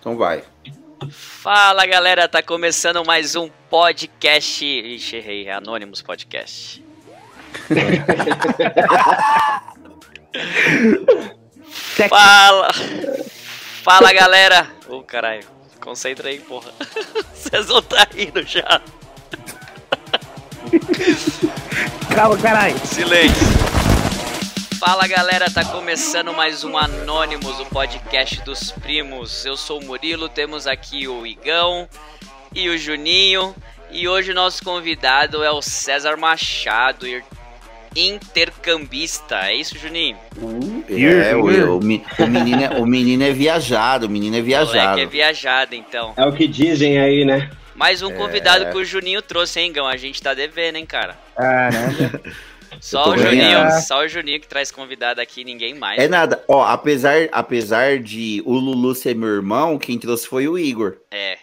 Então vai. Fala galera, tá começando mais um podcast. Ixi, errei, é Anônimos Podcast. Fala! Fala galera! Ô oh, caralho, concentra aí, porra. Vocês vão tá rindo já. Calma, caralho. Silêncio. Fala galera, tá começando mais um Anônimos, o podcast dos primos. Eu sou o Murilo, temos aqui o Igão e o Juninho. E hoje o nosso convidado é o César Machado, intercambista. É isso, Juninho? Uh, é, o, o, o, menino é, o menino é viajado, o menino é viajado. O é viajado, então. É o que dizem aí, né? Mais um convidado é... que o Juninho trouxe, hein, Gão? A gente tá devendo, hein, cara? Caramba. Só o Juninho, só o Juninho que traz convidado aqui, ninguém mais. É nada. Ó, apesar, apesar de o Lulu ser meu irmão, quem trouxe foi o Igor. É.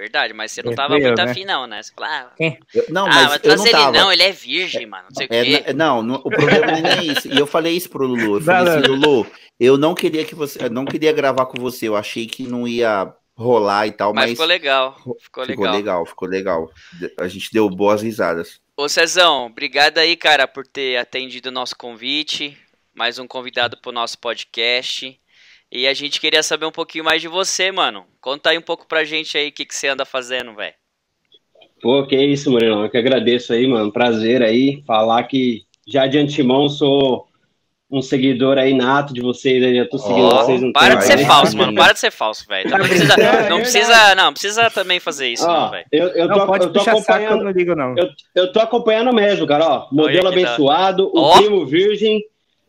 Verdade, mas você não tava eu, muito né? afim, não, né? Você falava, ah, eu, não, mas, ah, mas traz ele tava. não, ele é virgem, mano. Não sei é, o quê. Não, não, o problema nem é isso. E eu falei isso pro Lulu. Eu falei assim, Lulu, eu não queria que você. Eu não queria gravar com você. Eu achei que não ia rolar e tal, mas. Mas ficou legal. Ficou legal. Ficou legal, ficou legal. A gente deu boas risadas. Ô Cezão, obrigado aí, cara, por ter atendido o nosso convite. Mais um convidado pro nosso podcast. E a gente queria saber um pouquinho mais de você, mano. Conta aí um pouco pra gente aí o que, que você anda fazendo, velho. Pô, que isso, Murilão. Eu que agradeço aí, mano. Prazer aí. Falar que já de antemão sou um seguidor aí nato de vocês, eu já tô seguindo oh, vocês um Para de ser falso, mano. Para de ser falso, velho. Não precisa, não precisa, não precisa também fazer isso, oh, não, velho. Eu, eu tô, não, eu tô acompanhando, não digo não. Eu, eu tô acompanhando mesmo, cara, ó. Modelo abençoado, o primo virgem.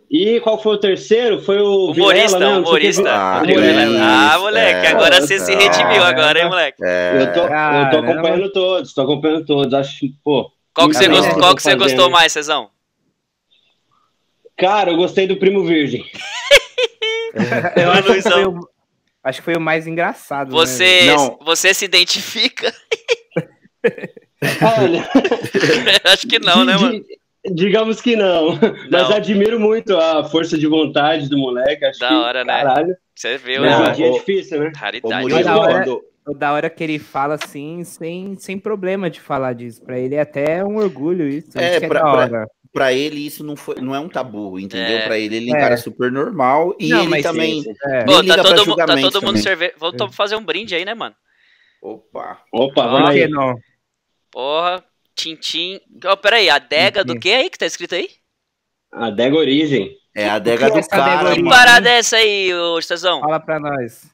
E qual foi o terceiro? Foi o humorista, Vilela, né? humorista. Ah, ah, moleque, é, agora é, você tá. se redimiu agora, hein, moleque? É. Eu, tô, eu tô acompanhando todos, tô acompanhando todos. Acho, pô. Qual que você, gostou, qual que você gostou mais, Cezão? Cara, eu gostei do Primo Virgem. eu acho que, foi o, acho que foi o mais engraçado. Né, você, né? Não. você se identifica? Olha. acho que não, né, mano? Digamos que não. não. Mas admiro muito a força de vontade do moleque. Acho da que, hora, né? Caralho. Você viu, né? Hoje é difícil, né? Raridade. O da, hora, da hora que ele fala assim, sem, sem problema de falar disso. Pra ele é até um orgulho isso. É, pra, é pra, para ele isso não, foi, não é um tabu, entendeu? É. Para ele ele é um cara super normal e não, ele também. É. Pô, tá todo, tá todo mundo cerveja. Vamos fazer um brinde aí, né, mano? Opa. Opa, vamos aí. Não. Porra, Tintim. Oh, peraí, adega do que aí que tá escrito aí? Adega Origem. É a adega do cara. Que parada é essa aí, ô Estazão? Fala pra nós.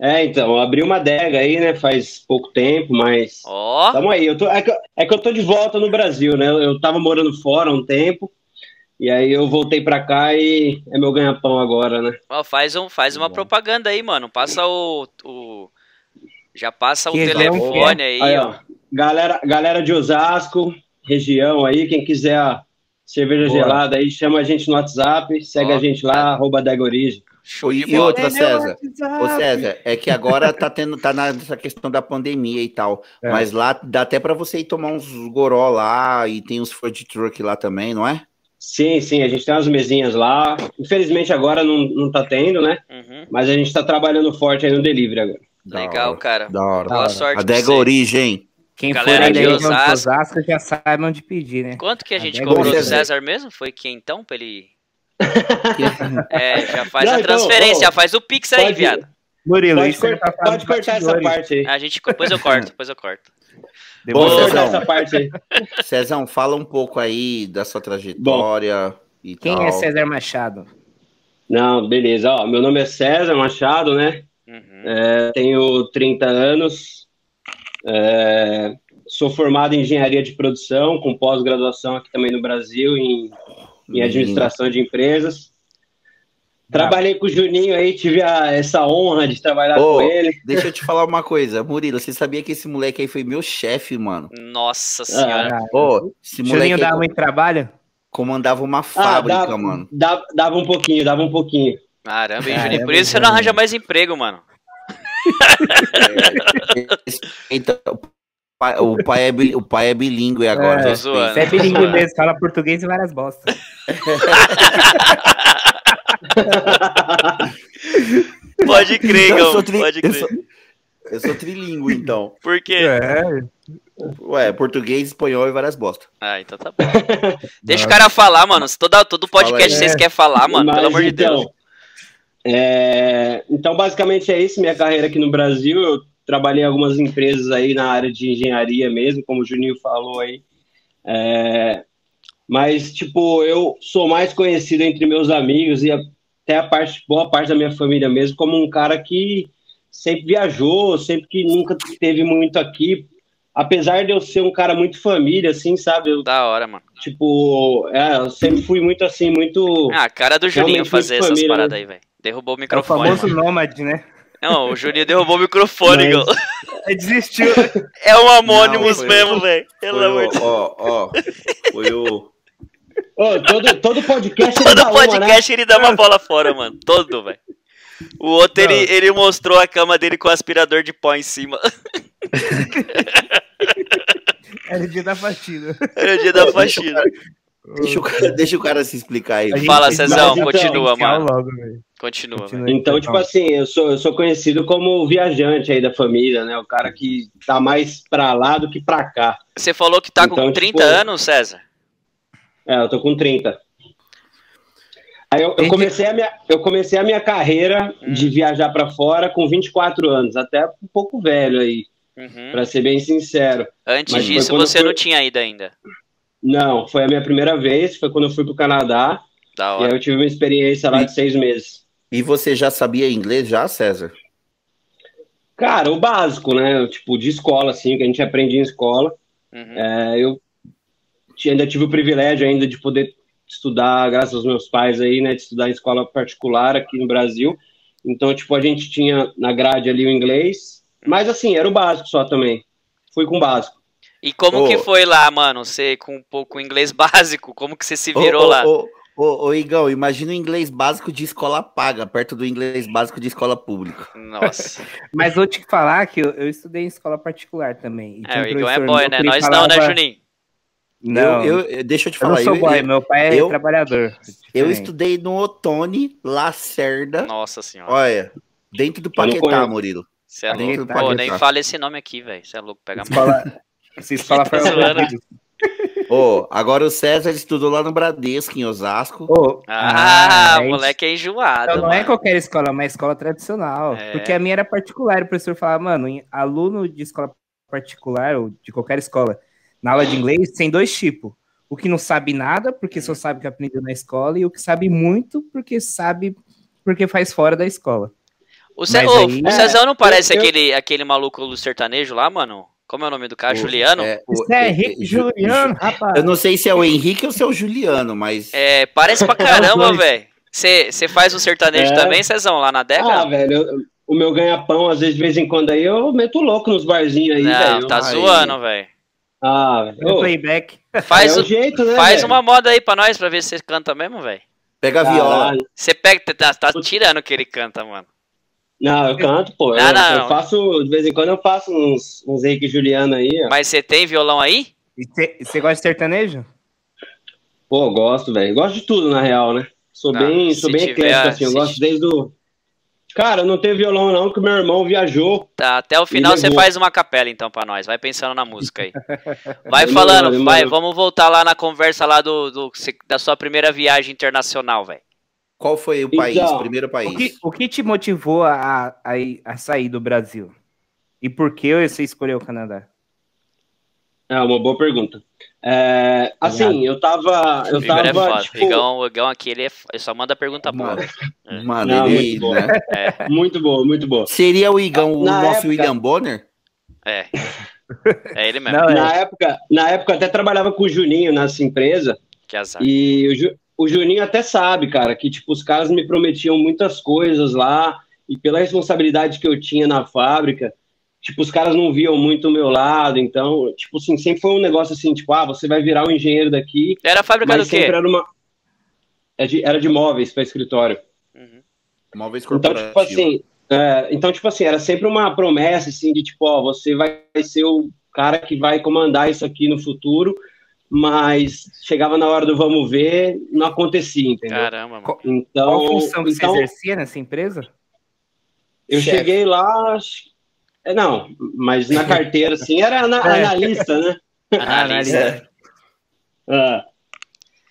É, então, abri uma adega aí, né, faz pouco tempo, mas. Ó. Oh. Tamo aí. Eu tô, é, que, é que eu tô de volta no Brasil, né? Eu tava morando fora um tempo. E aí eu voltei pra cá e é meu ganha-pão agora, né? Ó, faz, um, faz uma propaganda aí, mano. Passa o. o já passa que o telefone aí, aí ó. Galera, galera de Osasco, região aí, quem quiser cerveja Boa. gelada aí, chama a gente no WhatsApp, segue a gente lá, arroba Show e, e outra, César. Ô, César, é que agora tá tendo, tá nessa questão da pandemia e tal. É. Mas lá dá até para você ir tomar uns goró lá e tem uns food truck lá também, não é? Sim, sim, a gente tem umas mesinhas lá. Infelizmente agora não, não tá tendo, né? Uhum. Mas a gente tá trabalhando forte aí no delivery agora. Legal, hora. cara. Da hora. Boa sorte. Adega Origem. Quem Galera for de Osasco, Osasco já saibam de pedir, né? Quanto que a gente cobrou do César mesmo? Foi que então, pra ele é, já faz não, a então, transferência, então, já faz o Pix aí, pode, viado. Murilo, pode, cor, tá pode cortar essa parte aí. A gente, depois eu corto, depois eu corto. Bom, Cezão, essa parte aí. Cezão, fala um pouco aí da sua trajetória Bom, e Quem tal. é César Machado? Não, beleza. Ó, meu nome é César Machado, né? Uhum. É, tenho 30 anos. É, sou formado em engenharia de produção, com pós-graduação aqui também no Brasil, em em administração de empresas. Trabalhei com o Juninho aí, tive a, essa honra de trabalhar oh, com ele. Deixa eu te falar uma coisa, Murilo, você sabia que esse moleque aí foi meu chefe, mano? Nossa senhora. Ah, oh, esse Juninho dava muito trabalho? Comandava uma fábrica, ah, dava, mano. Dava, dava, um pouquinho, dava um pouquinho. Caramba, hein, Juninho? Por isso você não arranja mais emprego, mano. então, o pai é, o pai é bilíngue agora. É, você é bilíngue mesmo, fala português e várias bostas. Pode crer, Igão. Eu tri... pode crer. Eu sou... eu sou trilingue, então. Por quê? É. Ué, português, espanhol e várias bostas. Ah, então tá bom. Deixa o cara falar, mano. Se toda, todo podcast Fala vocês querem falar, mano, Mas, pelo amor de então, Deus. É... Então, basicamente é isso, minha carreira aqui no Brasil. Eu trabalhei em algumas empresas aí na área de engenharia mesmo, como o Juninho falou aí. É... Mas, tipo, eu sou mais conhecido entre meus amigos e até a parte, boa parte da minha família mesmo, como um cara que sempre viajou, sempre que nunca teve muito aqui. Apesar de eu ser um cara muito família, assim, sabe? Eu, da hora, mano. Tipo, é, eu sempre fui muito assim, muito. Ah, a cara do Juninho fazer essas família, paradas né? aí, velho. Derrubou o microfone. É o famoso nômade, né? Não, o Juninho derrubou o microfone, Mas... Ele desistiu. É um Amônimos mesmo, velho. Pelo amor de Deus. Ó, ó. Foi o. Oh, todo, todo podcast ele todo dá podcast uma, né? ele dá uma bola fora, mano. Todo, velho. O outro, ele, ele mostrou a cama dele com o aspirador de pó em cima. Era o dia da faxina. Era o dia da faxina. Deixa o cara, deixa o cara se explicar aí. Fala, Cezão, continua, mano. Logo, continua. continua então, tipo assim, eu sou, eu sou conhecido como o viajante aí da família, né? O cara que tá mais pra lá do que pra cá. Você falou que tá então, com 30 tipo, anos, César? É, eu tô com 30. Aí eu, eu, comecei, a minha, eu comecei a minha carreira hum. de viajar para fora com 24 anos, até um pouco velho aí, uhum. para ser bem sincero. Antes Mas disso, você fui... não tinha ido ainda? Não, foi a minha primeira vez, foi quando eu fui pro Canadá. Da hora. E aí eu tive uma experiência lá de seis meses. E você já sabia inglês já, César? Cara, o básico, né? Tipo, de escola, assim, que a gente aprende em escola. Uhum. É, eu ainda tive o privilégio ainda de poder estudar, graças aos meus pais aí, né, de estudar em escola particular aqui no Brasil. Então, tipo, a gente tinha na grade ali o inglês, mas assim, era o básico só também. Fui com o básico. E como oh. que foi lá, mano? Você com um pouco inglês básico, como que você se virou oh, oh, lá? Ô, oh, Igão, imagina o inglês básico de escola paga, perto do inglês básico de escola pública. Nossa. Mas vou te falar que eu, eu estudei em escola particular também. é, o Igão é boy, né? Nós falava... não, né, Juninho? Não, eu, eu, deixa eu te falar. Eu não sou boy, meu pai é eu, trabalhador. Eu estudei no Otone Lacerda. Nossa senhora. Olha, dentro do Paquetá, Murilo. Você é louco. Pô, nem fala esse nome aqui, velho. Você é louco, pega mal. Vocês falam foi Oh, agora o César estudou lá no Bradesco, em Osasco. Oh, ah, ah moleque é enjoado. Então, não é qualquer escola, é uma escola tradicional. É. Porque a minha era particular. O professor falava, mano, aluno de escola particular, ou de qualquer escola, na aula de inglês tem dois tipos. O que não sabe nada, porque só sabe que aprendeu na escola, e o que sabe muito, porque sabe, porque faz fora da escola. O, oh, aí... o Cezão não parece eu, aquele, aquele maluco do sertanejo lá, mano? Como é o nome do cara? O, Juliano? É, o, é Henrique Juliano, rapaz. Eu não sei se é o Henrique ou se é o Juliano, mas. É, parece pra caramba, velho. Você faz um sertanejo é. também, Cezão, lá na década? Ah, velho, eu, o meu ganha-pão, às vezes, de vez em quando aí, eu meto louco nos barzinhos aí, velho. Não, tá aí. zoando, velho. Ah, oh, playback. Faz, é o jeito, né, faz uma moda aí pra nós, pra ver se você canta mesmo, velho. Pega a viola. Você pega, tá, tá tirando que ele canta, mano. Não, eu canto, pô. Não, eu, não, eu faço, de vez em quando eu faço uns, uns Henrique Juliano aí. Ó. Mas você tem violão aí? E você gosta de sertanejo? Pô, gosto, velho. Gosto de tudo, na real, né? Sou não, bem, sou bem eclético, assim. Eu gosto desde o Cara, não tem violão não, que meu irmão viajou. Tá, até o final você faz uma capela então para nós. Vai pensando na música aí. Vai falando, vai, vamos voltar lá na conversa lá do, do da sua primeira viagem internacional, velho. Qual foi o país, então, primeiro país? O que, o que te motivou a, a, a, sair do Brasil? E por que você escolheu o Canadá? É uma boa pergunta. É, assim, eu tava. Eu tava. É foda. Tipo... O, Igão, o Igão aqui, ele, é, ele só manda pergunta boa. Mano, Não, ele, muito, boa. Né? É. muito boa, muito boa. Seria o Igão o nosso época... William Bonner? É. É ele mesmo. Não, na, é. época, na época, eu até trabalhava com o Juninho nessa empresa. Que azar. E o, Ju, o Juninho até sabe, cara, que tipo, os caras me prometiam muitas coisas lá. E pela responsabilidade que eu tinha na fábrica, tipo, os caras não viam muito o meu lado, então, tipo assim, sempre foi um negócio assim, tipo, ah, você vai virar o um engenheiro daqui. Era a fábrica do quê? Era, uma... É era de móveis para escritório. Uhum. Móveis corporativos. Então, tipo assim, é, então, tipo assim, era sempre uma promessa, assim, de tipo, ó, você vai ser o cara que vai comandar isso aqui no futuro, mas chegava na hora do vamos ver, não acontecia, entendeu? Caramba, mano. Então, Qual função que então, você exercia nessa empresa? Eu Chefe. cheguei lá, é, não, mas na carteira, assim, era ana, é. analista, né? Analista. ah.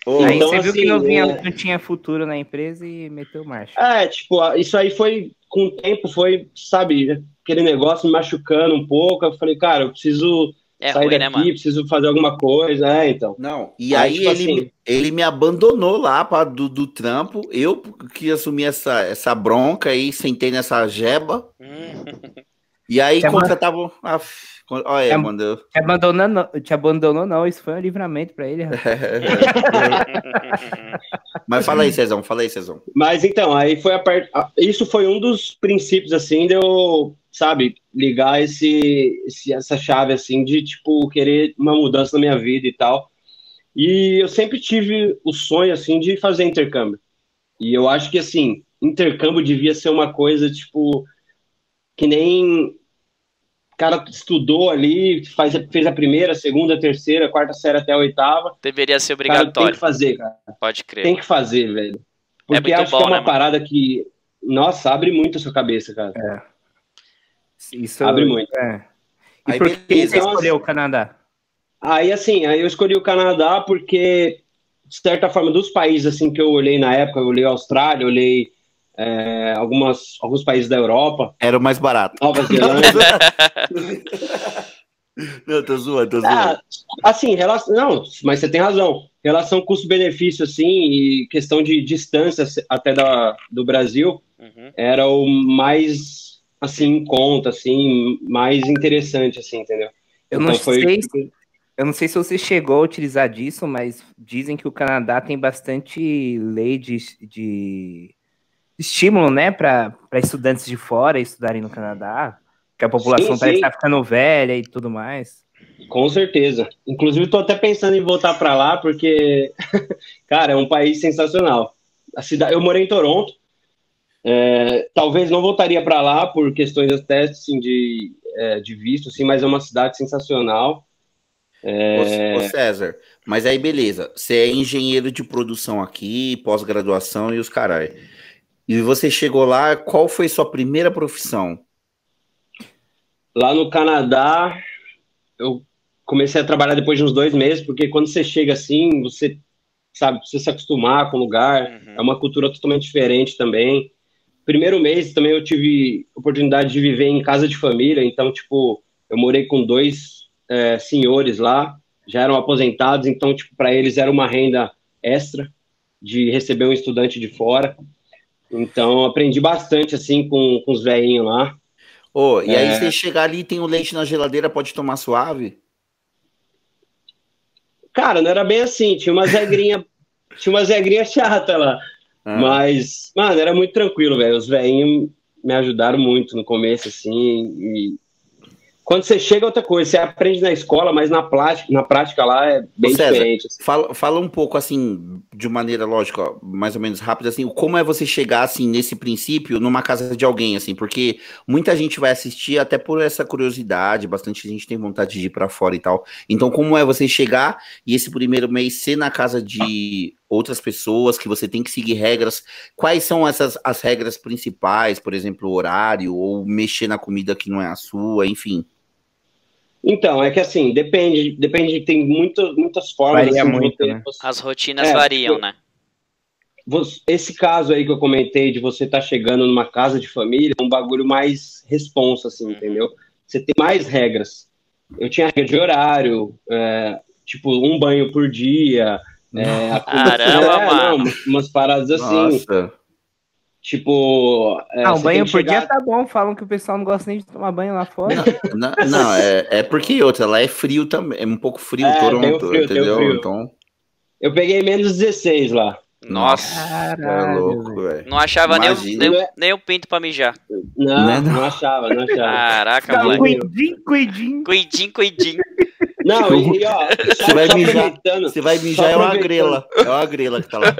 Oh, aí então, você viu assim, que não, vinha, é... não tinha futuro na empresa e meteu marcha. É, tipo, isso aí foi, com o tempo, foi, sabe, aquele negócio me machucando um pouco. Eu falei, cara, eu preciso é sair ruim, né, daqui, né, preciso fazer alguma coisa, é, então. Não, e aí, aí tipo ele, assim... ele me abandonou lá pra, do, do trampo, eu que assumi essa, essa bronca aí, sentei nessa jeba. e aí, quando eu tava... Olha, te, mandou. Te abandonou, não, te abandonou, não. Isso foi um livramento para ele. Mas fala aí, Cezão, fala aí, Cezão. Mas então, aí foi a parte. Isso foi um dos princípios, assim, de eu, sabe, ligar esse, esse, essa chave, assim, de, tipo, querer uma mudança na minha vida e tal. E eu sempre tive o sonho, assim, de fazer intercâmbio. E eu acho que, assim, intercâmbio devia ser uma coisa, tipo, que nem cara estudou ali, faz, fez a primeira, segunda, terceira, quarta série até a oitava. Deveria ser obrigatório. Cara, tem que fazer, cara. Pode crer. Tem que fazer, velho. É Porque é acho bom, que é uma né, parada mano? que, nossa, abre muito a sua cabeça, cara. É. Isso abre muito. É. E aí, por que você escolheu o Canadá? Aí, assim, aí eu escolhi o Canadá porque, de certa forma, dos países assim que eu olhei na época, eu olhei a Austrália, eu olhei é, algumas, alguns países da Europa. Era o mais barato. Nova Zelândia. não, tô zoando, tô zoando. Ah, assim, relação, não, mas você tem razão. Relação custo-benefício, assim, e questão de distância até da, do Brasil, uhum. era o mais, assim, em conta, assim, mais interessante, assim, entendeu? Eu então, não foi... sei se, eu não sei se você chegou a utilizar disso, mas dizem que o Canadá tem bastante lei de, de estímulo, né, para estudantes de fora estudarem no Canadá, que a população sim, parece estar tá ficando velha e tudo mais. Com certeza. Inclusive, estou até pensando em voltar para lá, porque, cara, é um país sensacional. A cidade, eu morei em Toronto. É, talvez não voltaria para lá por questões até assim, de, é, de visto, assim, mas é uma cidade sensacional. É... Ô, César, mas aí beleza, você é engenheiro de produção aqui, pós-graduação e os caras. E você chegou lá, qual foi sua primeira profissão? Lá no Canadá, eu comecei a trabalhar depois de uns dois meses, porque quando você chega assim, você sabe, precisa se acostumar com o lugar, uhum. é uma cultura totalmente diferente também. Primeiro mês também eu tive oportunidade de viver em casa de família, então, tipo, eu morei com dois é, senhores lá, já eram aposentados, então, tipo, para eles era uma renda extra de receber um estudante de fora. Então, aprendi bastante, assim, com, com os velhinhos lá. Oh, e é... aí, você chegar ali tem o leite na geladeira, pode tomar suave? Cara, não era bem assim. Tinha umas regrinhas tinha umas regrinhas chatas lá. Ah. Mas, mano, era muito tranquilo, velho. Os velhinhos me ajudaram muito no começo, assim, e quando você chega outra coisa, você aprende na escola, mas na prática, na prática lá é bem César, diferente. Assim. Fala, fala um pouco assim, de maneira lógica, mais ou menos rápida, assim, como é você chegar assim nesse princípio numa casa de alguém, assim, porque muita gente vai assistir até por essa curiosidade, bastante gente tem vontade de ir para fora e tal. Então, como é você chegar e esse primeiro mês ser na casa de outras pessoas, que você tem que seguir regras. Quais são essas as regras principais, por exemplo, horário ou mexer na comida que não é a sua, enfim. Então, é que assim, depende, depende, tem muito, muitas formas. Varia assim, muito, né? As rotinas é, variam, né? Esse caso aí que eu comentei de você estar tá chegando numa casa de família, é um bagulho mais responsa, assim, uhum. entendeu? Você tem mais regras. Eu tinha regra de horário, é, tipo, um banho por dia. É, Caramba, é, mano. Não, umas paradas assim. Nossa. Tipo. É, ah, um banho por chegar... dia tá bom. Falam que o pessoal não gosta nem de tomar banho lá fora. Não, não, não é, é porque outra, lá é frio também. É um pouco frio, é, Toronto, frio, entendeu? Então. Eu peguei menos 16 lá. Nossa, Caralho, é louco, velho. Não achava nem o, nem, nem o pinto pra mijar. Não, não, não achava, não achava. Caraca, moleque. Cuidinho, cuidinho. Cuidinho, cuidinho. Não, e, ó, você vai mijar, você vai mijar é uma grela. É uma grela que tá lá.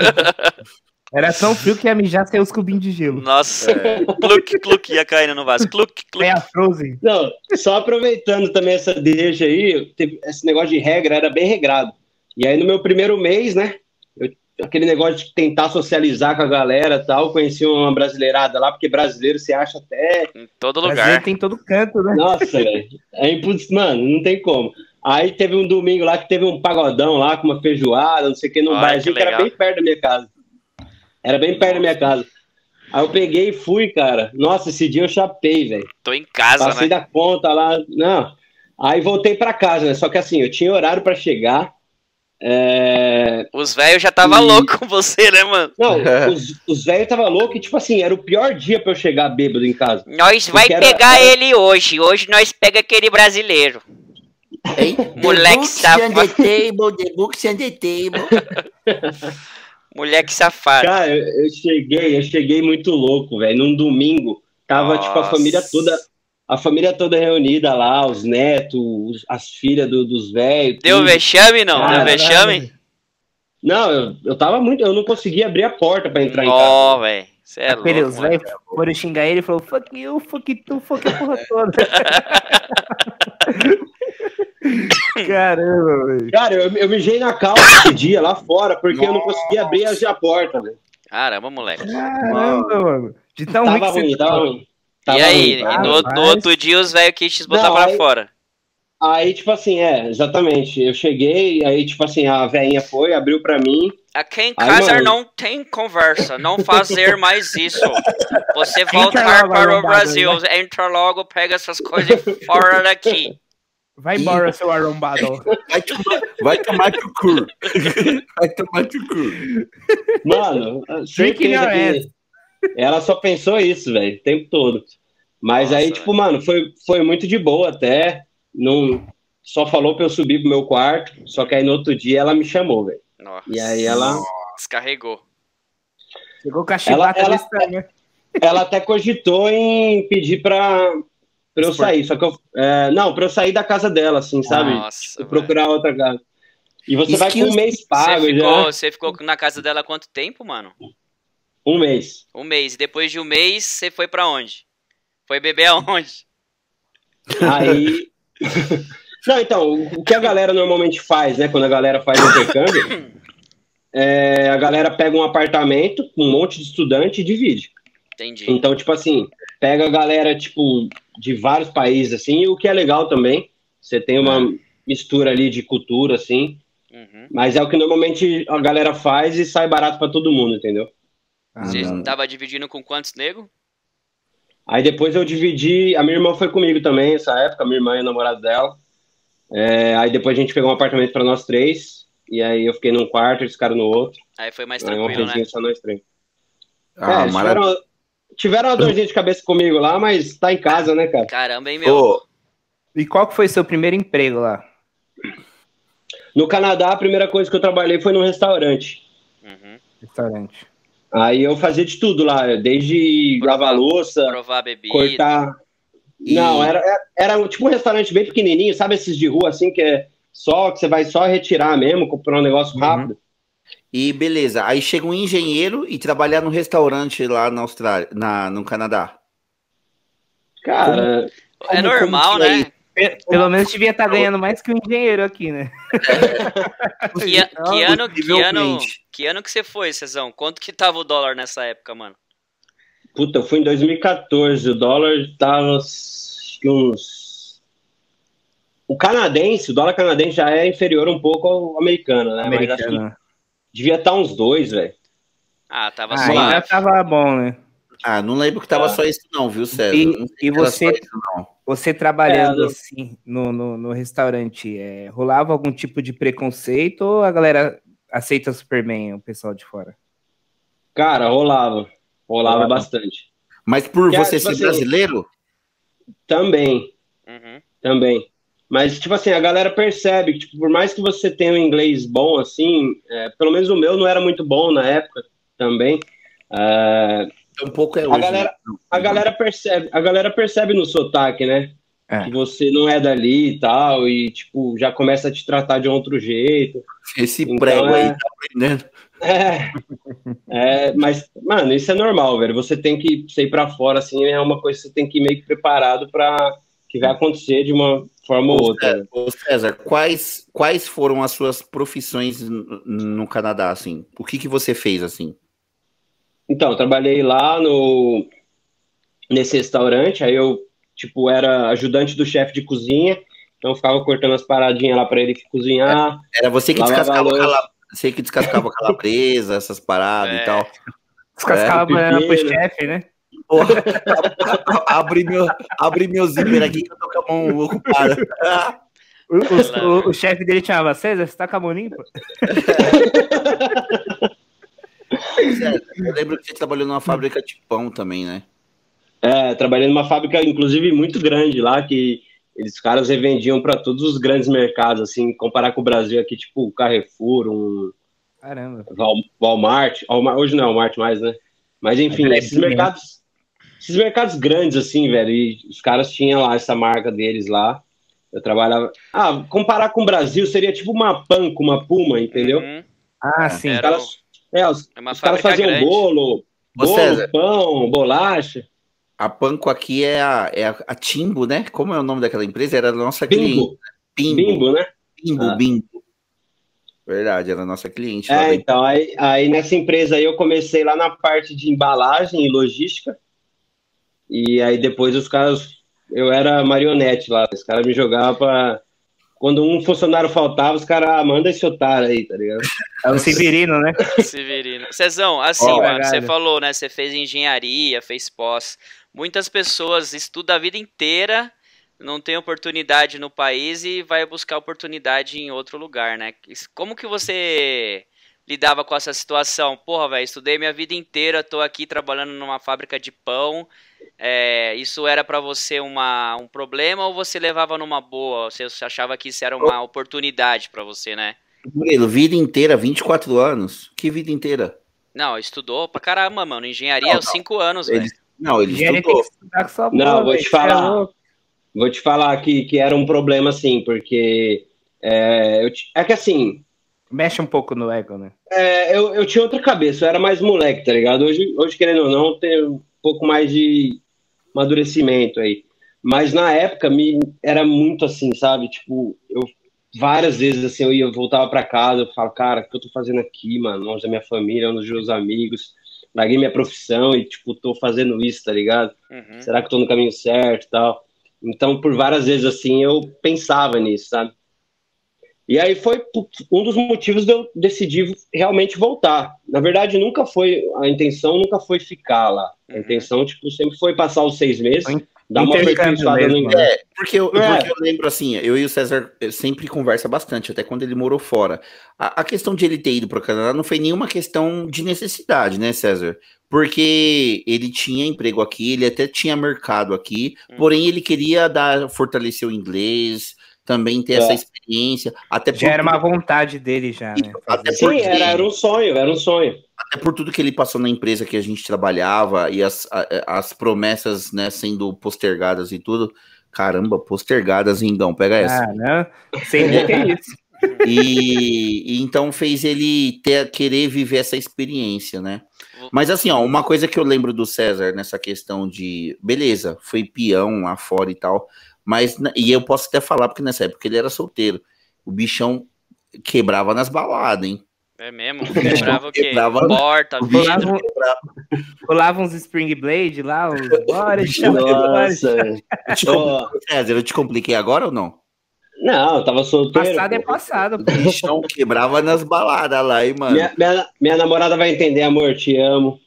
Era tão frio que ia mijar sem os cubinhos de gelo. Nossa, é. cluk, cluk, ia caindo no vaso. Cluk, cluk. É a Frozen. Não, só aproveitando também essa deixa aí, esse negócio de regra era bem regrado. E aí no meu primeiro mês, né, eu aquele negócio de tentar socializar com a galera tal. Conheci uma brasileirada lá, porque brasileiro você acha até. Em todo lugar. Brasileiro tem todo canto, né? Nossa, velho. É impossível. Mano, não tem como. Aí teve um domingo lá que teve um pagodão lá com uma feijoada, não sei o que, num barzinho que, que era bem perto da minha casa. Era bem perto da minha casa. Aí eu peguei e fui, cara. Nossa, esse dia eu chapei, velho. Tô em casa, Passei né? da conta lá. Não. Aí voltei para casa, né? Só que assim, eu tinha horário para chegar. É... Os velhos já tava e... louco com você, né, mano? Não, os, os velhos tava louco e, tipo assim, era o pior dia para eu chegar bêbado em casa. Nós vai era, pegar era... ele hoje. Hoje nós pega aquele brasileiro. Hein? Moleque safado. The table, the books and the table. Moleque safado. Cara, eu, eu cheguei, eu cheguei muito louco, velho. Num domingo, tava, Nossa. tipo, a família toda a família toda reunida lá, os netos, as filhas do, dos velhos. Deu tudo. vexame, não? Cara, Deu vexame? Não, eu, eu tava muito. Eu não conseguia abrir a porta pra entrar oh, em casa. Ó, velho. Você é louco, os velhos foram xingar ele e falou: fuck you, fuck tu, fuck a porra toda. Caramba, velho. Cara, eu, eu mijei na calça esse dia lá fora, porque Nossa. eu não conseguia abrir a porta, velho. Caramba, moleque. Caramba, mano. De tão tava ruim, ruim tava ruim. Tava e aí, ruim, no, no, outro dia os velhos quis te botar não, pra aí, fora. Aí, tipo assim, é, exatamente. Eu cheguei, aí, tipo assim, a velhinha foi, abriu pra mim. Aqui em casa aí, não tem conversa, não fazer mais isso. Você voltar para o Brasil, né? entra logo, pega essas coisas fora daqui. Vai embora, seu arrombado. Vai tomar, vai tomar cu. Vai tomar cu. Mano, certeza que ela só pensou isso, velho, o tempo todo. Mas Nossa, aí, tipo, mano, foi, foi muito de boa até. Não, só falou pra eu subir pro meu quarto. Só que aí no outro dia ela me chamou, velho. E aí ela. Descarregou. Chegou cachimata ela, ela, né? ela até cogitou em pedir pra, pra eu sair. Só que eu. É, não, pra eu sair da casa dela, assim, sabe? Nossa, tipo, procurar outra casa. E você vai com um mês pago você ficou, já. Você ficou na casa dela há quanto tempo, mano? Um mês. Um mês. Depois de um mês, você foi para onde? Foi beber aonde? Aí. Não, então, o que a galera normalmente faz, né? Quando a galera faz o intercâmbio, é, a galera pega um apartamento com um monte de estudante e divide. Entendi. Então, tipo assim, pega a galera, tipo, de vários países, assim, o que é legal também. Você tem uma é. mistura ali de cultura, assim. Uhum. Mas é o que normalmente a galera faz e sai barato para todo mundo, entendeu? Ah, Você não. tava dividindo com quantos negros? Aí depois eu dividi. A minha irmã foi comigo também, nessa época, minha irmã e o namorado dela. É, aí depois a gente pegou um apartamento para nós três. E aí eu fiquei num quarto, eles ficaram no outro. Aí foi mais tranquilo, né? Só nós três. Ah, é, tiveram, tiveram uma dorzinha de cabeça comigo lá, mas tá em casa, né, cara? Caramba, hein, meu? Ô, e qual que foi seu primeiro emprego lá? No Canadá, a primeira coisa que eu trabalhei foi num restaurante. Uhum. Restaurante. Aí eu fazia de tudo lá, desde provar, lavar louça, provar bebida. cortar. E... Não, era, era tipo um restaurante bem pequenininho, sabe esses de rua assim que é só que você vai só retirar mesmo, comprar um negócio uhum. rápido. Uhum. E beleza, aí chega um engenheiro e trabalhar no restaurante lá na Austrália, na, no Canadá. Cara, como, é normal, como né? Pelo menos devia estar tá ganhando mais que um engenheiro aqui, né? que, que, ano, que, ano, que ano que você foi, Cezão? Quanto que tava o dólar nessa época, mano? Puta, eu fui em 2014, o dólar tava uns... O canadense, o dólar canadense já é inferior um pouco ao americano, né? Americano. Devia estar tá uns dois, velho. Ah, tava ah, só. Já tava bom, né? Ah, não lembro que tava ah. só isso não, viu, César? E, e você, isso, você trabalhando é, assim no, no, no restaurante, é, rolava algum tipo de preconceito ou a galera aceita super bem o pessoal de fora? Cara, rolava. Rolava, rolava. bastante. Mas por Porque, você tipo ser assim, brasileiro? Também. Uhum. Também. Mas, tipo assim, a galera percebe que, tipo, por mais que você tenha um inglês bom, assim, é, pelo menos o meu não era muito bom na época também. É, um pouco é hoje. A galera, né? a galera percebe, a galera percebe no sotaque, né? É. Que você não é dali e tal, e tipo, já começa a te tratar de outro jeito. Esse então, prego é... aí tá aprendendo. É, é, mas, mano, isso é normal, velho. Você tem que você ir pra fora, assim, é uma coisa que você tem que ir meio que preparado pra que vai acontecer de uma forma ou outra. Né? Ô César, quais, quais foram as suas profissões no Canadá, assim? O que, que você fez, assim? Então, eu trabalhei lá no nesse restaurante, aí eu, tipo, era ajudante do chefe de cozinha, então eu ficava cortando as paradinhas lá para ele cozinhar. Era você que descascava, cala... você que descascava calabresa, essas paradas é. e tal. Descascava é, pro chefe, né? Abre, meu, abre meu zíper aqui que eu tô com a mão ocupada. O, o, o, o chefe dele chamava César, você tá com a mão limpa? eu lembro que você trabalhou numa fábrica de pão também, né? É, trabalhei numa fábrica, inclusive, muito grande lá, que eles caras revendiam para todos os grandes mercados, assim, comparar com o Brasil aqui, tipo Carrefour, um. Caramba. Walmart, Walmart hoje não é Walmart mais, né? Mas enfim, é esses mercados esses mercados grandes, assim, velho, e os caras tinham lá essa marca deles lá. Eu trabalhava. Ah, comparar com o Brasil seria tipo uma Panko, uma Puma, entendeu? Uhum. Ah, sim. Os caras, é, os, é os caras faziam grande. bolo, bolo César, pão, bolacha. A Panko aqui é a, é a Timbo, né? Como é o nome daquela empresa? Era a nossa Bimbo. cliente. Bimbo. Bimbo, né? Bimbo, ah. Bimbo. Verdade, era a nossa cliente. É, então, aí, aí nessa empresa aí eu comecei lá na parte de embalagem e logística. E aí depois os caras, eu era marionete lá, os caras me jogavam pra. Quando um funcionário faltava, os caras, ah, manda esse otário aí, tá ligado? É o Severino, né? Severino. Cezão, assim, oh, mano, você falou, né? Você fez engenharia, fez pós. Muitas pessoas estudam a vida inteira, não tem oportunidade no país e vai buscar oportunidade em outro lugar, né? Como que você lidava com essa situação? Porra, velho, estudei minha vida inteira, tô aqui trabalhando numa fábrica de pão é, isso era para você uma, um problema ou você levava numa boa? Você achava que isso era uma oportunidade para você, né? Murilo, vida inteira, 24 anos. Que vida inteira? Não, estudou pra caramba, mano. Engenharia, 5 anos, velho. Não, ele estudou. Não, vou te falar. Vou te falar que, que era um problema, sim, porque é, eu, é que assim. Mexe um pouco no ego, né? É, eu, eu tinha outra cabeça, eu era mais moleque, tá ligado? Hoje, hoje querendo ou não, tenho pouco mais de amadurecimento aí. Mas na época me era muito assim, sabe? Tipo, eu várias vezes assim eu ia voltava para casa, eu falo, cara, o que eu tô fazendo aqui, mano? Longe da minha família, longe dos meus amigos, larguei minha profissão e tipo tô fazendo isso, tá ligado? Uhum. Será que eu tô no caminho certo, tal? Então, por várias vezes assim eu pensava nisso, sabe? E aí foi um dos motivos de eu decidir realmente voltar. Na verdade, nunca foi a intenção, nunca foi ficar lá. A uhum. intenção, tipo, sempre foi passar os seis meses, dar uma aperfeiçoada no inglês. É, porque eu, é. porque eu lembro assim, eu e o César sempre conversa bastante, até quando ele morou fora. A, a questão de ele ter ido para o Canadá não foi nenhuma questão de necessidade, né, César? Porque ele tinha emprego aqui, ele até tinha mercado aqui, uhum. porém ele queria dar, fortalecer o inglês, também ter é. essa experiência. Até já era uma vontade dele já, né? Até Sim, porque... era, era um sonho, era um sonho. Até por tudo que ele passou na empresa que a gente trabalhava e as, as promessas né, sendo postergadas e tudo. Caramba, postergadas, Ingão, pega essa. Ah, né? Sei nem que é isso. E, e, então fez ele ter, querer viver essa experiência, né? Mas assim, ó, uma coisa que eu lembro do César nessa questão de beleza, foi peão lá fora e tal, mas, e eu posso até falar, porque nessa época ele era solteiro. O bichão quebrava nas baladas, hein? É mesmo? Quebrava o quê? Quebrava, Porta, vidro. Pulava uns Spring Blade lá, uns... Bora, Nossa. Eu te, César, eu te compliquei agora ou não? Não, eu tava solteiro. Passado é passado. O bichão quebrava nas baladas lá, hein, mano? Minha, minha, minha, namorada vai entender, amor, te amo.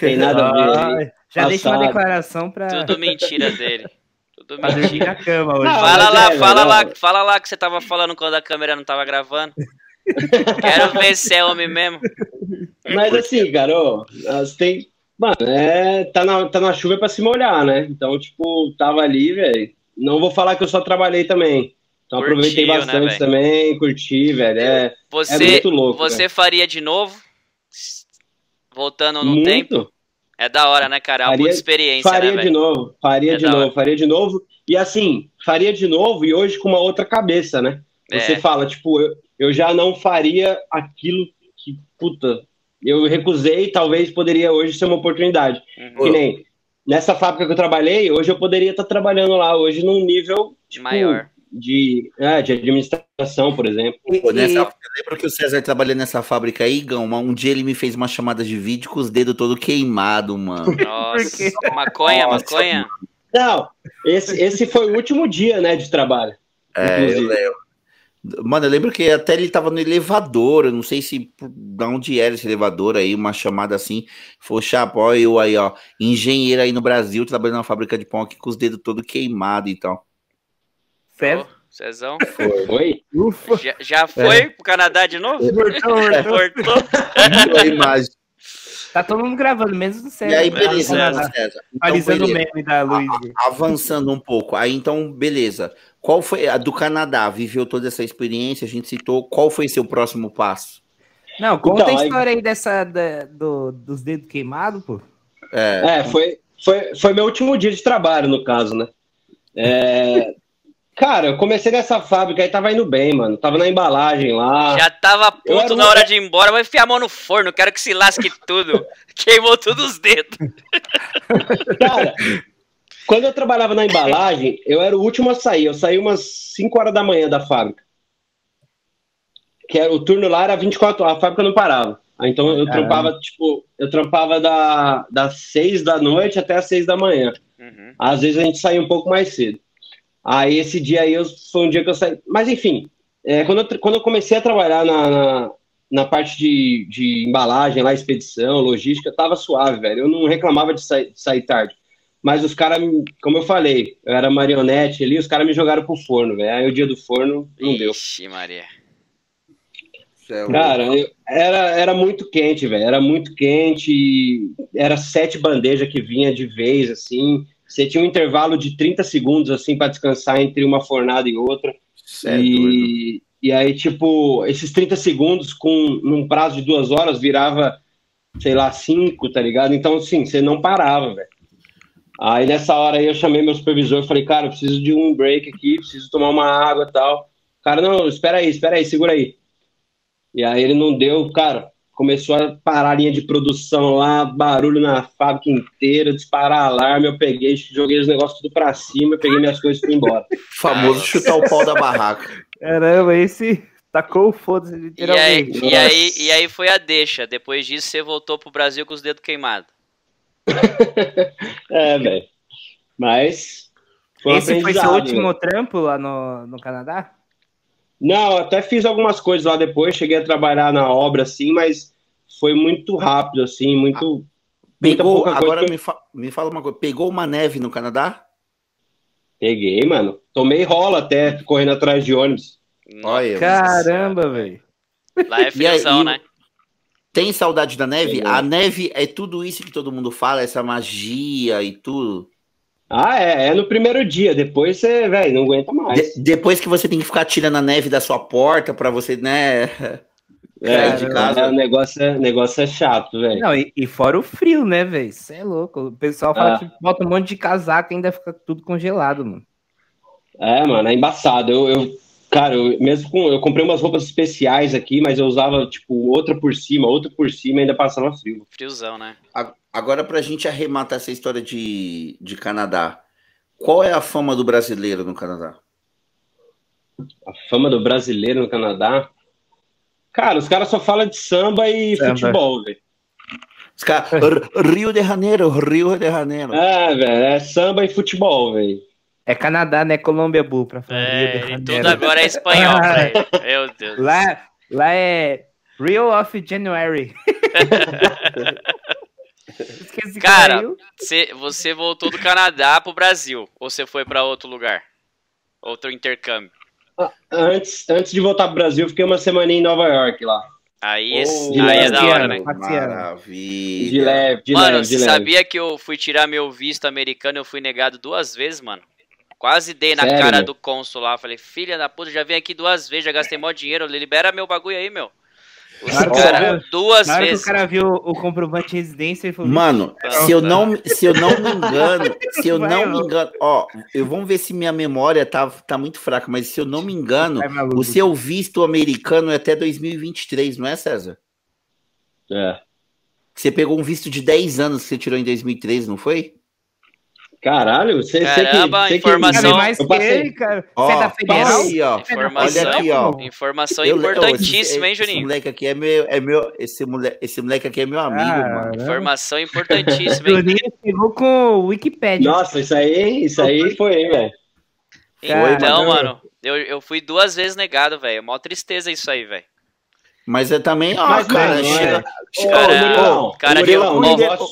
Tem nada a ver. Já deixa uma declaração pra... Tudo mentira dele. Tudo na cama hoje. Não, fala lá, é, fala lá, fala lá que você tava falando quando a câmera não tava gravando. Quero ver se é homem mesmo. Mas assim, ó, tem. Mano, é, tá, na, tá na chuva pra se molhar, né? Então, tipo, tava ali, velho. Não vou falar que eu só trabalhei também. Então Curtiu, aproveitei né, bastante né, também, curti, velho. É, você, é muito louco. Você véio. faria de novo? Voltando no muito? tempo? É da hora, né, cara? É uma faria, puta experiência, Faria né, de novo, faria é de novo, hora. faria de novo. E assim, faria de novo e hoje com uma outra cabeça, né? Você é. fala, tipo, eu, eu já não faria aquilo que, puta, eu recusei, talvez poderia hoje ser uma oportunidade. Uhum. Que nem, nessa fábrica que eu trabalhei, hoje eu poderia estar trabalhando lá, hoje num nível tipo, maior. De, é, de administração, por exemplo. Pô, nessa, eu lembro que o César trabalhou nessa fábrica aí, Gão. Um dia ele me fez uma chamada de vídeo com os dedos todo queimado, mano. Nossa, maconha, Nossa, maconha. Não, esse, esse foi o último dia, né, de trabalho. É, inclusive. eu lembro. Mano, eu lembro que até ele tava no elevador, eu não sei se da onde era esse elevador aí, uma chamada assim, foi chapa, eu aí, ó, engenheiro aí no Brasil, trabalhando na fábrica de pão aqui com os dedos todo queimado e tal. Sério? Cezão? Foi? Ufa. Já, já foi é. pro Canadá de novo? Voltou, imagem. Tá todo mundo gravando, mesmo no César. E aí, beleza, César. Então, o meme da Luiz. Avançando um pouco. Aí, então, beleza. Qual foi a do Canadá? Viveu toda essa experiência, a gente citou. Qual foi seu próximo passo? Não, conta então, a história aí, aí dessa da, do, dos dedos queimados, pô. É, é foi, foi, foi meu último dia de trabalho, no caso, né? É, cara, eu comecei nessa fábrica aí, tava indo bem, mano. Tava na embalagem lá. Já tava puto na hora de ir embora, vai enfiar a mão no forno, quero que se lasque tudo. Queimou todos os dedos. Cara, quando eu trabalhava na embalagem, eu era o último a sair. Eu saí umas 5 horas da manhã da fábrica. Que era, o turno lá era 24 horas, a fábrica não parava. Então eu trampava, tipo, eu trampava da, das 6 da noite até as 6 da manhã. Uhum. Às vezes a gente saía um pouco mais cedo. Aí esse dia aí eu, foi um dia que eu saí. Mas enfim, é, quando, eu, quando eu comecei a trabalhar na, na, na parte de, de embalagem, lá, expedição, logística, tava suave, velho. Eu não reclamava de sair, de sair tarde. Mas os caras, como eu falei, eu era marionete ali, os caras me jogaram pro forno, velho. Aí o dia do forno não deu. Ixi, Maria. Cara, eu, era, era muito quente, velho. Era muito quente. Era sete bandejas que vinha de vez, assim. Você tinha um intervalo de 30 segundos, assim, para descansar entre uma fornada e outra. Certo, e, e aí, tipo, esses 30 segundos, com num prazo de duas horas, virava, sei lá, cinco, tá ligado? Então, assim, você não parava, velho. Aí nessa hora aí eu chamei meu supervisor e falei, cara, eu preciso de um break aqui, preciso tomar uma água e tal. Cara, não, espera aí, espera aí, segura aí. E aí ele não deu, cara, começou a parar a linha de produção lá, barulho na fábrica inteira, disparar alarme, eu peguei, joguei os negócios tudo pra cima, peguei minhas coisas e fui embora. famoso chutar o pau da barraca. Caramba, esse tacou o foda-se literalmente. E aí, e, aí, e aí foi a deixa, depois disso você voltou pro Brasil com os dedos queimados. é, velho. Mas. Foi Esse foi seu último véio. trampo lá no, no Canadá? Não, até fiz algumas coisas lá depois, cheguei a trabalhar na obra, assim, mas foi muito rápido, assim, muito. Pegou, agora me, fa me fala uma coisa, pegou uma neve no Canadá? Peguei, mano. Tomei rola até correndo atrás de ônibus. Olha, Caramba, velho. Lá é friozão, né? Tem saudade da neve? A neve é tudo isso que todo mundo fala, essa magia e tudo. Ah, é, é no primeiro dia, depois você, velho, não aguenta mais. De, depois que você tem que ficar tirando a neve da sua porta para você, né? É, de casa. É, o negócio é, negócio é chato, velho. Não, e, e, fora o frio, né, velho? Isso é louco. O pessoal fala ah. que bota um monte de casaco e ainda fica tudo congelado, mano. É, mano, é embaçado. Eu, eu Cara, eu, mesmo com. Eu comprei umas roupas especiais aqui, mas eu usava, tipo, outra por cima, outra por cima e ainda passava frio. Friozão, né? Agora, pra gente arrematar essa história de, de Canadá, qual é a fama do brasileiro no Canadá? A fama do brasileiro no Canadá? Cara, os caras só falam de samba e samba. futebol, velho. Os caras. Rio de Janeiro, Rio de Janeiro. É, velho, é samba e futebol, velho. É Canadá, né? Colômbia Bull pra falar. É, e tudo agora é espanhol, velho. Meu Deus. Lá, lá é Real of January. Cara, você, você voltou do Canadá pro Brasil ou você foi para outro lugar? Outro intercâmbio? Ah, antes, antes de voltar pro Brasil, eu fiquei uma semana em Nova York lá. Aí, oh, aí é da hora, né? Maravilha. De leve, de mano, leve, de leve. sabia que eu fui tirar meu visto americano e eu fui negado duas vezes, mano? Quase dei na Sério? cara do cônsul lá. Falei, filha da puta, já vim aqui duas vezes, já gastei mó dinheiro. Libera meu bagulho aí, meu. Os claro, cara, duas claro vezes. que o cara viu o comprovante de residência e falou: Mano, se eu não, se eu não me engano, se eu não me engano, ó, eu vamos ver se minha memória tá, tá muito fraca, mas se eu não me engano, o seu visto americano é até 2023, não é, César? É. Você pegou um visto de 10 anos que você tirou em 2003, não foi? Caralho, você, Caramba, você que, informação que... mais que ele, cara. Ó, você é da federal? Aí, ó. Informação, Olha aqui, ó. Informação eu, importantíssima, eu, hein, Juninho? Esse moleque aqui é meu, é meu esse, moleque, esse moleque aqui é meu amigo, ah, mano. Informação importantíssima, hein? Juninho chegou com o Wikipedia. Nossa, isso aí, isso aí foi, hein, velho. Então, mano, eu, eu fui duas vezes negado, velho. Mó tristeza isso aí, velho. Mas é também, ó, mas, cara, chega, cara, cara de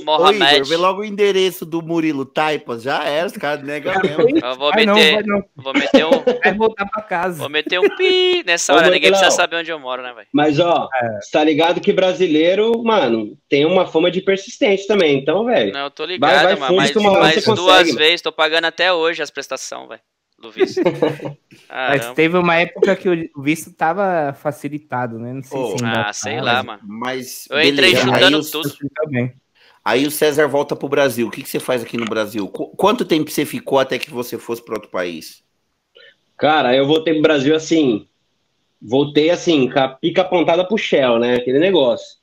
Mohamed. Vê logo o endereço do Murilo Taipas, já era, os caras negam mesmo. Eu vou meter, não, não. vou meter um... Vai voltar pra casa. Vou meter um pi nessa hora, ninguém precisa saber onde eu moro, né, velho? Mas, ó, é. tá ligado que brasileiro, mano, tem uma fama de persistente também, então, velho. Não, eu tô ligado, vai, vai mas, mas duas vezes, tô pagando até hoje as prestações, velho do visto. Mas teve uma época que o visto tava facilitado, né? Não sei oh, se Ah, sei lá, mano. Mas eu entrei chutando aí tudo. Aí o César volta pro Brasil. O que, que você faz aqui no Brasil? Qu quanto tempo você ficou até que você fosse para outro país? Cara, eu voltei pro Brasil assim. Voltei assim, com a pica apontada pro Shell, né? Aquele negócio.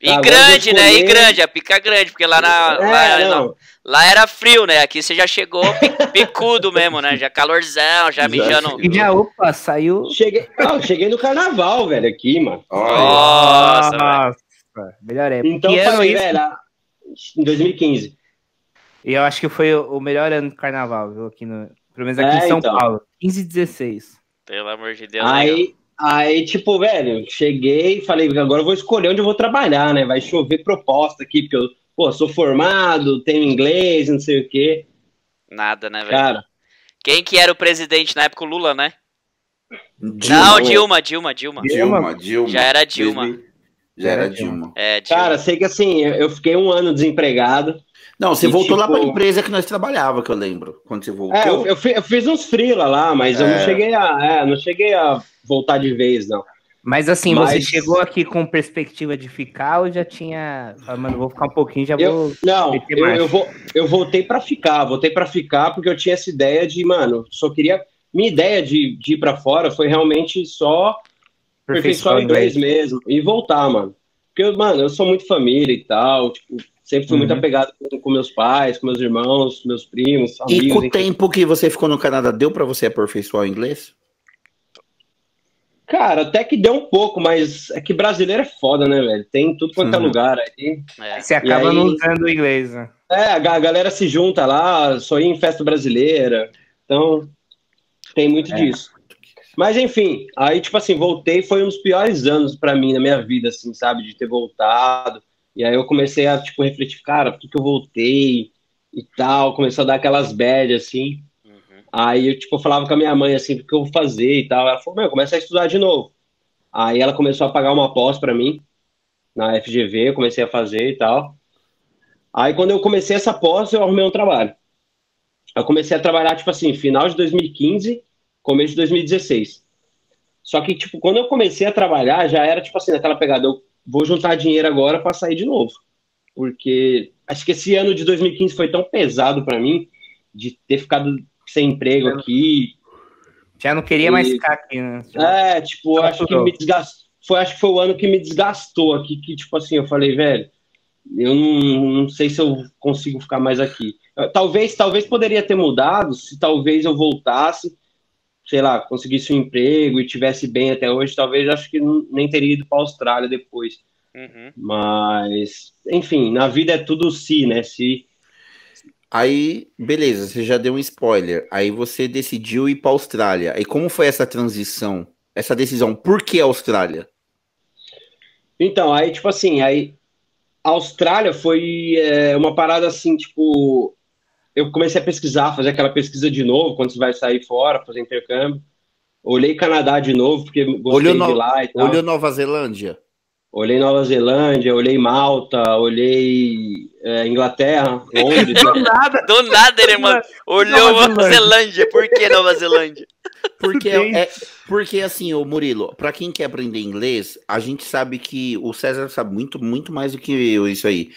E tá, grande, né? E grande, a pica grande, porque lá na. É, lá, não. lá, era frio, né? Aqui você já chegou picudo mesmo, né? Já calorzão, já mijando. E já, opa, saiu. Cheguei, não, cheguei no carnaval, velho, aqui, mano. Nossa, Nossa melhor época. Então, que falei, isso? velho, em 2015. E eu acho que foi o melhor ano do carnaval, viu? Aqui no, pelo menos aqui é, em São então. Paulo. 15 e 16. Pelo amor de Deus. Aí. Aí, tipo, velho, cheguei e falei, agora eu vou escolher onde eu vou trabalhar, né? Vai chover proposta aqui, porque eu, pô, sou formado, tenho inglês, não sei o quê. Nada, né, velho? Cara. Quem que era o presidente na época? O Lula, né? Dilma. Não, Dilma, Dilma, Dilma. Dilma, Dilma. Já era Dilma. Já era Dilma. É, Dilma. Cara, sei que assim, eu fiquei um ano desempregado. Não, você e, voltou tipo... lá para a empresa que nós trabalhava, que eu lembro, quando você voltou. É, eu, eu, fiz, eu fiz uns freela lá, mas é. eu não é. cheguei a, é, não cheguei a voltar de vez, não. Mas assim, Mas... você chegou aqui com perspectiva de ficar ou já tinha. Ah, mano, vou ficar um pouquinho, já eu, vou. Não, eu, eu, vou, eu voltei para ficar, voltei para ficar porque eu tinha essa ideia de, mano, só queria. Minha ideia de, de ir para fora foi realmente só aperfeiçoar o inglês mesmo e voltar, mano. Porque, mano, eu sou muito família e tal, tipo, sempre fui uhum. muito apegado com, com, meus pais, com meus irmãos, meus primos. Amigos, e com o tempo que você ficou no Canadá, deu para você aperfeiçoar o inglês? Cara, até que deu um pouco, mas é que brasileiro é foda, né, velho? Tem tudo quanto é uhum. lugar aí. É. Você acaba aí, não usando o inglês, né? É, a galera se junta lá, só ia em festa brasileira. Então, tem muito é. disso. Mas enfim, aí, tipo assim, voltei, foi um dos piores anos para mim na minha vida, assim, sabe? De ter voltado. E aí eu comecei a, tipo, refletir, cara, por que, que eu voltei e tal? Começou a dar aquelas bad, assim. Aí eu, tipo, falava com a minha mãe, assim, o que eu vou fazer e tal. Ela falou, meu, começa a estudar de novo. Aí ela começou a pagar uma pós para mim, na FGV, eu comecei a fazer e tal. Aí quando eu comecei essa pós, eu arrumei um trabalho. Eu comecei a trabalhar, tipo assim, final de 2015, começo de 2016. Só que, tipo, quando eu comecei a trabalhar, já era, tipo assim, naquela pegada, eu vou juntar dinheiro agora para sair de novo. Porque acho que esse ano de 2015 foi tão pesado para mim, de ter ficado sem emprego aqui. Já não queria e... mais ficar aqui, né? É, tipo, acho que me desgastou. Foi, acho que foi o ano que me desgastou aqui, que, tipo assim, eu falei, velho, eu não, não sei se eu consigo ficar mais aqui. Talvez, talvez poderia ter mudado se talvez eu voltasse, sei lá, conseguisse um emprego e tivesse bem até hoje, talvez acho que não, nem teria ido para a Austrália depois. Uhum. Mas, enfim, na vida é tudo se, né? Se Aí, beleza, você já deu um spoiler. Aí você decidiu ir para Austrália. E como foi essa transição? Essa decisão? Por que Austrália? Então, aí, tipo assim, aí a Austrália foi é, uma parada assim, tipo, eu comecei a pesquisar, fazer aquela pesquisa de novo, quando você vai sair fora, fazer intercâmbio. Olhei Canadá de novo, porque gostei olhou de lá e tal. Olhou Nova Zelândia? Olhei Nova Zelândia, olhei Malta, olhei é, Inglaterra, Londres. do nada, do nada ele mano, olhou Nova, Nova Zelândia. Por que Nova Zelândia? Porque, é, porque assim, o Murilo, para quem quer aprender inglês, a gente sabe que o César sabe muito, muito mais do que eu, isso aí.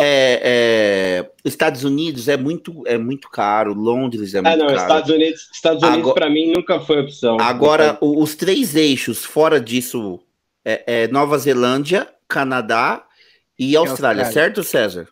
É, é, Estados Unidos é muito, é muito caro, Londres é, é muito não, caro. Estados Unidos, Estados Unidos para mim nunca foi opção. Agora, os três eixos fora disso é, é Nova Zelândia, Canadá e Austrália, Austrália, certo, César?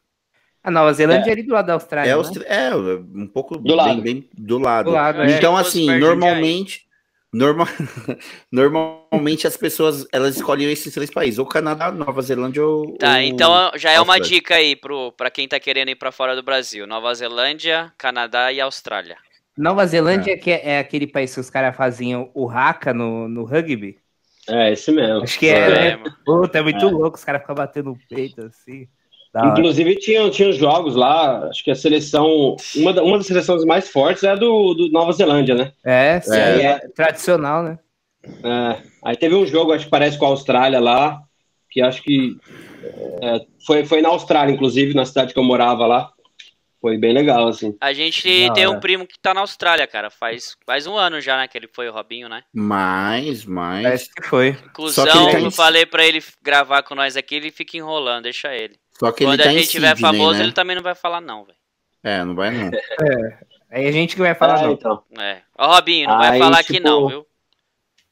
A Nova Zelândia é, é ali do lado da Austrália. É, né? é um pouco do bem, lado. Bem, do lado. Do lado é. então, assim, normalmente. Normal, normalmente as pessoas elas escolhem esses três países, ou Canadá, Nova Zelândia ou. Tá, então já é uma dica aí para quem tá querendo ir para fora do Brasil: Nova Zelândia, Canadá e Austrália. Nova Zelândia é. que é, é aquele país que os caras faziam o haka no, no rugby. É, esse mesmo. Acho que é, é. Né? Puta, é muito é. louco, os caras ficam batendo o peito assim. Inclusive, tinha, tinha jogos lá, acho que a seleção. Uma, da, uma das seleções mais fortes é a do, do Nova Zelândia, né? É, sim, é, é tradicional, né? É, aí teve um jogo, acho que parece com a Austrália lá, que acho que é, foi, foi na Austrália, inclusive, na cidade que eu morava lá. Foi bem legal, assim. A gente Não, tem um primo que tá na Austrália, cara. Faz, faz um ano já, né? Que ele foi o Robinho, né? Mais, mais. Parece que foi. Cusão, tá eu falei pra ele gravar com nós aqui, ele fica enrolando, deixa ele. Só que Quando ele tá a gente tiver famoso, né? ele também não vai falar, não, velho. É, não vai não. É. Aí a gente que vai falar, é, não. Então. É. Ó, Robinho, não Aí, vai falar tipo... aqui não, viu?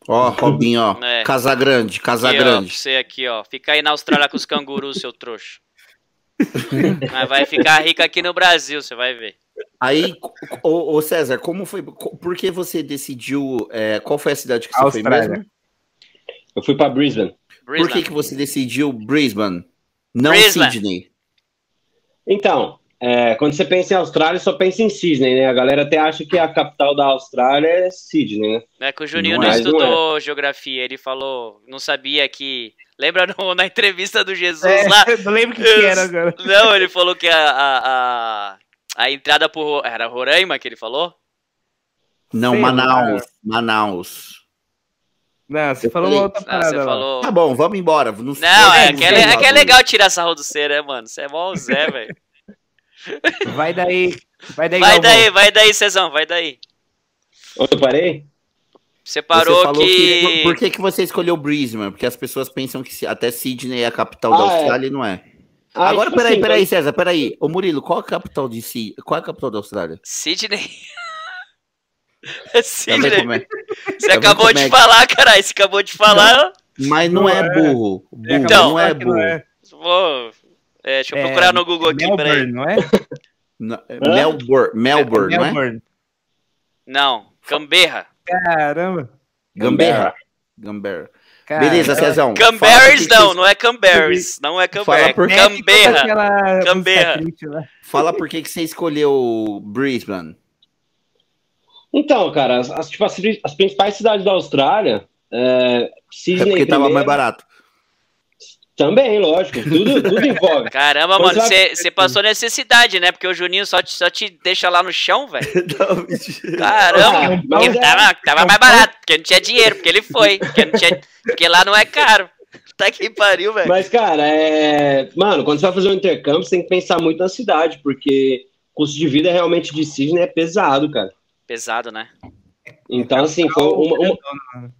Ó, Robinho, ó. É. Casa Grande, Casa aqui, Grande. Ó, você aqui, ó. Fica aí na Austrália com os cangurus, seu trouxa. Mas vai ficar rico aqui no Brasil, você vai ver. Aí, ô, ô, César, como foi? Por que você decidiu? É, qual foi a cidade que você Austrália. foi mesmo? Eu fui para Brisbane. Brisbane. Por que, que você decidiu Brisbane? Não Brisbane. Sydney. Então, é, quando você pensa em Austrália, só pensa em Sydney, né? A galera até acha que a capital da Austrália é Sydney, né? É que o Juninho não, não é, estudou não é. geografia, ele falou, não sabia que. Lembra no, na entrevista do Jesus é, lá? Não lembro que, que era agora. Não, ele falou que a, a, a, a entrada por. Era Roraima que ele falou? Não, Sei Manaus. Lá. Manaus. Não, você falou uma outra parada. Não, falou... Tá bom, vamos embora. Não, não é, que é, é, que é legal tirar sarro do C, né, mano? Você é mó Zé, velho. Vai daí. Vai daí, vai daí, vai daí, Cezão, vai daí. Eu parei? Você parou você que... que... Por que, que você escolheu Brisbane? Porque as pessoas pensam que até Sydney é a capital ah, da é. Austrália é. e não é. Ah, Agora, tipo peraí, assim, peraí, César, peraí. Ô Murilo, qual a capital de si... Qual é a capital da Austrália? Sydney. Sidney. É. Você acabou de é falar, caralho. Você acabou de falar. Não, mas não, não é, é burro. burro. Então, não é burro. É. Vou, é, deixa eu procurar no Google aqui, Melbourne, peraí. Não é? Melbourne, Melbourne, não é? Não, Canberra. Caramba. Gamberra. Gamberra. Beleza, Cezão. Canberras não, não é Canberras. Não é Canberra. Por... Canberra. Canberra. Fala por que, que você escolheu Brisbane. Então, cara, as, tipo, as, as principais cidades da Austrália. É, Sydney é porque tava mais barato. Também, lógico. Tudo, tudo envolve. Caramba, mano, você passou necessidade, né? Porque o Juninho só te, só te deixa lá no chão, velho. Caramba, ah, é... tava, tava mais barato, porque não tinha dinheiro, porque ele foi. Porque, não tinha, porque lá não é caro. Tá que pariu, velho. Mas, cara, é. Mano, quando você vai fazer um intercâmbio, você tem que pensar muito na cidade, porque o custo de vida realmente de Sydney é pesado, cara pesado, né? Então, assim, foi uma. uma...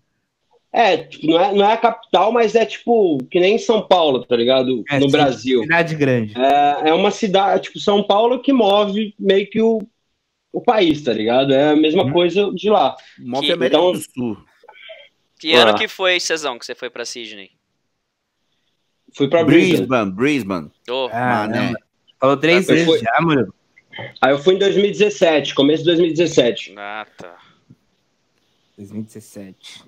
É, tipo, não é, não é a capital, mas é tipo, que nem São Paulo, tá ligado? É, no sim, Brasil. Cidade grande. É, é uma cidade, tipo, São Paulo que move meio que o, o país, tá ligado? É a mesma hum. coisa de lá. Move que, América então, do Sul. Que ano ah. que foi, Cezão, que você foi pra Sydney? Fui pra Brisbane. Brisbane. Oh. Ah, né? Falou três vezes foi... já, mano. Aí eu fui em 2017, começo de 2017. Ah, tá. 2017.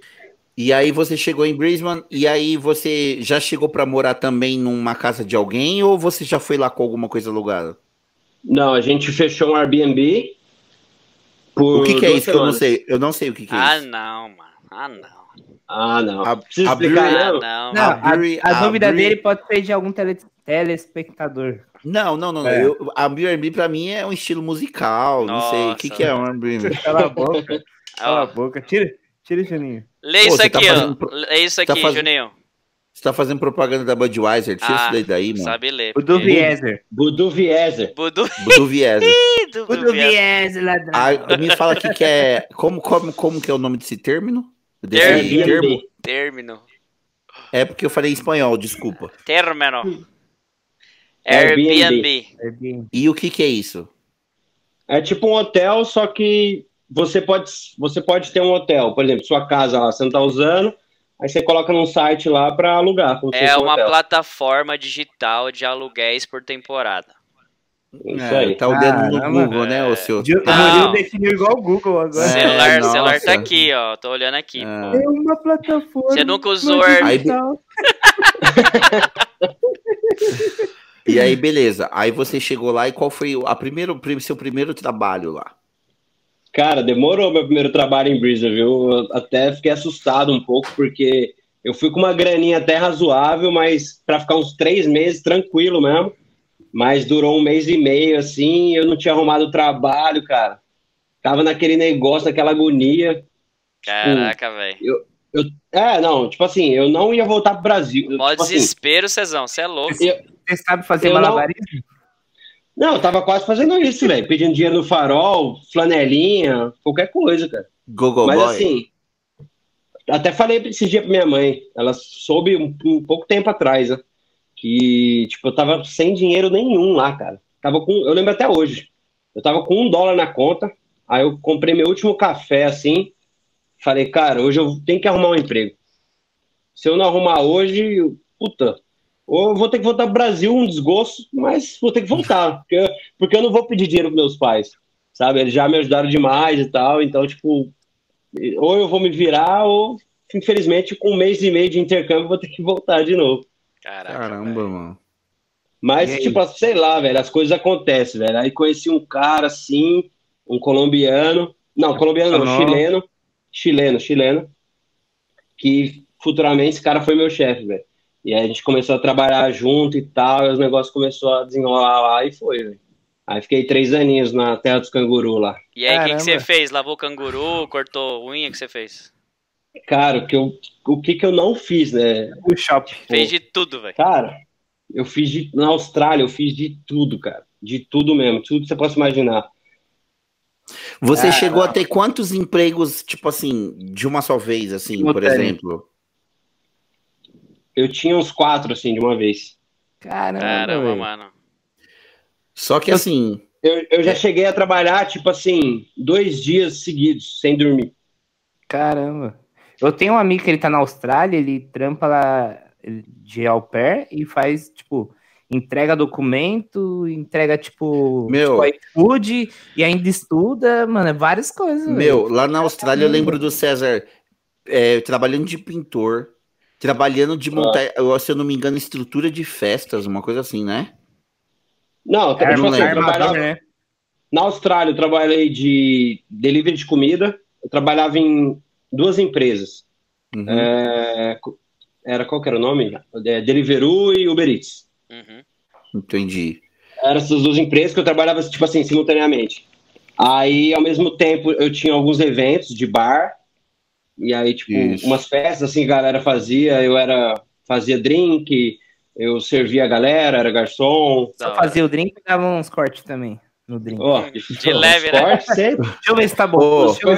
E aí você chegou em Brisbane e aí você já chegou para morar também numa casa de alguém ou você já foi lá com alguma coisa alugada? Não, a gente fechou um Airbnb. o que, que é isso que eu não sei? Eu não sei o que, que é ah, isso. Ah, não, mano. Ah, não. Ah, não. A, Precisa a explicar, não. não. não a, a, a, dúvida dele pode ser de algum tele, telespectador. Não, não, não. É. Eu, a B&B pra mim é um estilo musical, Nossa. não sei. O que, que é um B&B? Cala a boca. Cala a boca. Tira, tira, Juninho. Lê isso Pô, tá aqui, tá fazendo... ó. Lê isso aqui, tá faz... Juninho. Você tá fazendo propaganda da Budweiser, tira ah, isso daí daí, mano. Sabe ler. Budweiser. Budweiser. Budweiser. Budweiser, ladrão. Ah, me fala aqui que é... Como, como, como que é o nome desse término? Desse termo? Término. É porque eu falei em espanhol, desculpa. Término. Airbnb. Airbnb. E o que, que é isso? É tipo um hotel, só que você pode, você pode ter um hotel, por exemplo, sua casa lá, você não está usando, aí você coloca num site lá para alugar. é uma hotel. plataforma digital de aluguéis por temporada. Isso é, aí. Tá o dedo no Google, né, o seu. O Murilo definiu igual o Google agora. É, celular, celular tá aqui, ó. Tô olhando aqui. É, é uma plataforma. Você nunca usou aí... E aí, beleza. Aí você chegou lá e qual foi a primeiro, seu primeiro trabalho lá? Cara, demorou meu primeiro trabalho em Brisa, viu? Eu até fiquei assustado um pouco, porque eu fui com uma graninha até razoável, mas para ficar uns três meses tranquilo mesmo. Mas durou um mês e meio, assim, eu não tinha arrumado trabalho, cara. Tava naquele negócio, naquela agonia. Caraca, tipo, velho. Eu, eu, é, não, tipo assim, eu não ia voltar pro Brasil. Mó tipo desespero, assim, Cezão, você é louco. Eu, você sabe fazer malabarismo? Não, não, eu tava quase fazendo isso, velho. Pedindo dinheiro no farol, flanelinha, qualquer coisa, cara. Google Mas Boy. assim, até falei esse dia pra minha mãe. Ela soube um, um pouco tempo atrás, né? Que, tipo, eu tava sem dinheiro nenhum lá, cara. Tava com, eu lembro até hoje. Eu tava com um dólar na conta, aí eu comprei meu último café, assim, falei, cara, hoje eu tenho que arrumar um emprego. Se eu não arrumar hoje, puta, ou eu vou ter que voltar pro Brasil, um desgosto, mas vou ter que voltar, porque, porque eu não vou pedir dinheiro pros meus pais, sabe? Eles já me ajudaram demais e tal, então, tipo, ou eu vou me virar, ou, infelizmente, com um mês e meio de intercâmbio, vou ter que voltar de novo. Caraca, Caramba, mano. Mas, tipo, sei lá, velho, as coisas acontecem, velho. Aí conheci um cara assim, um colombiano. Não, colombiano não, chileno. Chileno, chileno. Que futuramente esse cara foi meu chefe, velho. E aí a gente começou a trabalhar junto e tal, e os negócios começaram a desenrolar lá e foi, velho. Aí fiquei três aninhos na terra dos canguru lá. E aí, o que, que você fez? Lavou canguru, cortou unha, o que você fez? Cara, o que, eu, o que que eu não fiz, né? O shopping. Fez de tudo, velho. Cara, eu fiz de, na Austrália, eu fiz de tudo, cara. De tudo mesmo, tudo que você possa imaginar. Você ah, chegou a ter quantos empregos, tipo assim, de uma só vez, assim, por exemplo? Eu tinha uns quatro, assim, de uma vez. Caramba, Caramba mano. Só que assim. Eu, eu já é. cheguei a trabalhar, tipo assim, dois dias seguidos, sem dormir. Caramba. Eu tenho um amigo que ele tá na Austrália, ele trampa lá de au pair e faz, tipo, entrega documento, entrega, tipo, meu, tipo, iFood e ainda estuda, mano, é várias coisas. Meu, lá na Austrália eu lembro do César é, trabalhando de pintor, trabalhando de montar, ah. se eu não me engano, estrutura de festas, uma coisa assim, né? Não, é, tipo assim, trabalhava... né? Na Austrália eu trabalhei de delivery de comida, eu trabalhava em duas empresas. Uhum. É, era qual que era o nome? É, Deliveroo e Uber Eats. Uhum. Entendi. Eram essas duas empresas que eu trabalhava, tipo assim, simultaneamente. Aí, ao mesmo tempo, eu tinha alguns eventos de bar. E aí, tipo, Isso. umas festas, assim, a galera fazia. Eu era... Fazia drink, eu servia a galera, era garçom. Só fazia o drink e dava uns cortes também no drink. Oh, de leve, né? Deixa eu ver se tá bom. Oh, eu,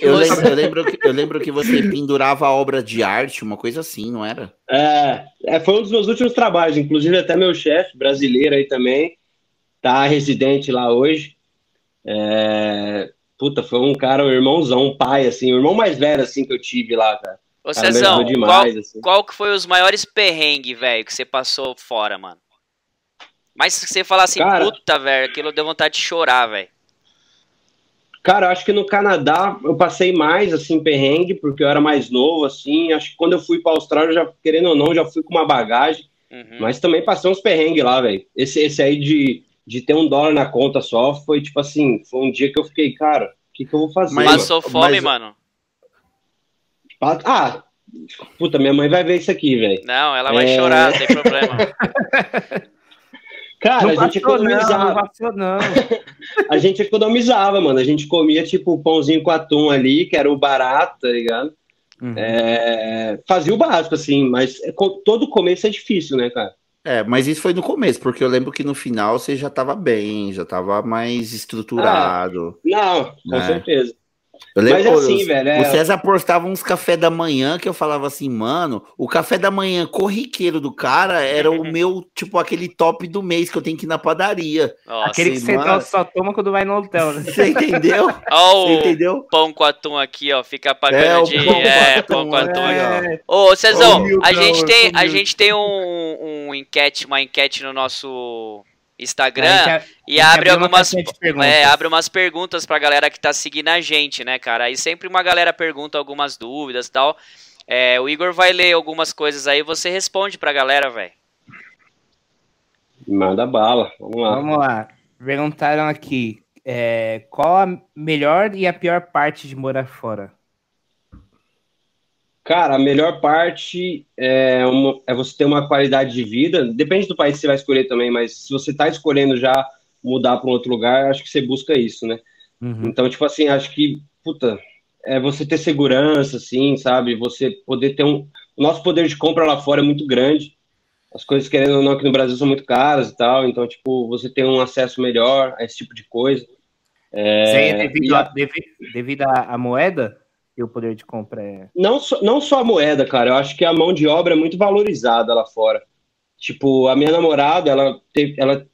eu, lembro, eu, lembro que, eu lembro que você pendurava a obra de arte, uma coisa assim, não era? É, é foi um dos meus últimos trabalhos. Inclusive, até meu chefe, brasileiro aí também, tá residente lá hoje. É, puta, foi um cara, um irmãozão, um pai, assim, o irmão mais velho, assim, que eu tive lá, cara. Ô, Cezão, demais, qual, assim. qual que foi os maiores perrengues, velho, que você passou fora, mano? Mas se você falar assim, cara, puta, velho, aquilo deu vontade de chorar, velho. Cara, acho que no Canadá eu passei mais, assim, perrengue, porque eu era mais novo, assim. Acho que quando eu fui pra Austrália, já, querendo ou não, já fui com uma bagagem. Uhum. Mas também passei uns perrengues lá, velho. Esse, esse aí de, de ter um dólar na conta só, foi tipo assim, foi um dia que eu fiquei, cara, o que, que eu vou fazer? Mas passou fome, mas... mano? Ah, puta, minha mãe vai ver isso aqui, velho. Não, ela vai é... chorar, não tem problema. Cara, não a gente economizava. Não, não. a gente economizava, mano. A gente comia, tipo, pãozinho com atum ali, que era o barato, tá ligado? Uhum. É... Fazia o básico, assim, mas é todo começo é difícil, né, cara? É, mas isso foi no começo, porque eu lembro que no final você já tava bem, já tava mais estruturado. Ah, não, com né? certeza. Eu lembro, Mas é assim, velho. É... O César postava uns café da manhã que eu falava assim, mano, o café da manhã corriqueiro do cara era o meu, tipo, aquele top do mês que eu tenho que ir na padaria. Nossa, aquele que você só toma quando vai no hotel, né? Você entendeu? Ó, você entendeu? Pão com atum aqui, ó, fica pagando é, de. Pão é, pão com atum. É. Ô, Cezão, a gente tem, a gente tem um, um enquete, uma enquete no nosso Instagram e abre algumas é, abre umas perguntas pra galera que tá seguindo a gente, né, cara? Aí sempre uma galera pergunta algumas dúvidas e tal. É, o Igor vai ler algumas coisas aí, você responde pra galera, velho. Manda bala, vamos lá. Vamos lá. Perguntaram aqui, é, qual a melhor e a pior parte de morar fora? Cara, a melhor parte é, uma, é, você ter uma qualidade de vida. Depende do país que você vai escolher também, mas se você está escolhendo já mudar para um outro lugar, acho que você busca isso, né? Uhum. Então, tipo assim, acho que, puta, é você ter segurança, assim, sabe? Você poder ter um. O nosso poder de compra lá fora é muito grande. As coisas, querendo ou não, aqui no Brasil são muito caras e tal. Então, tipo, você tem um acesso melhor a esse tipo de coisa. É, devido, a, devido, devido à moeda? E o poder de compra é. Não, so, não só a moeda, cara. Eu acho que a mão de obra é muito valorizada lá fora. Tipo, a minha namorada, ela, teve, ela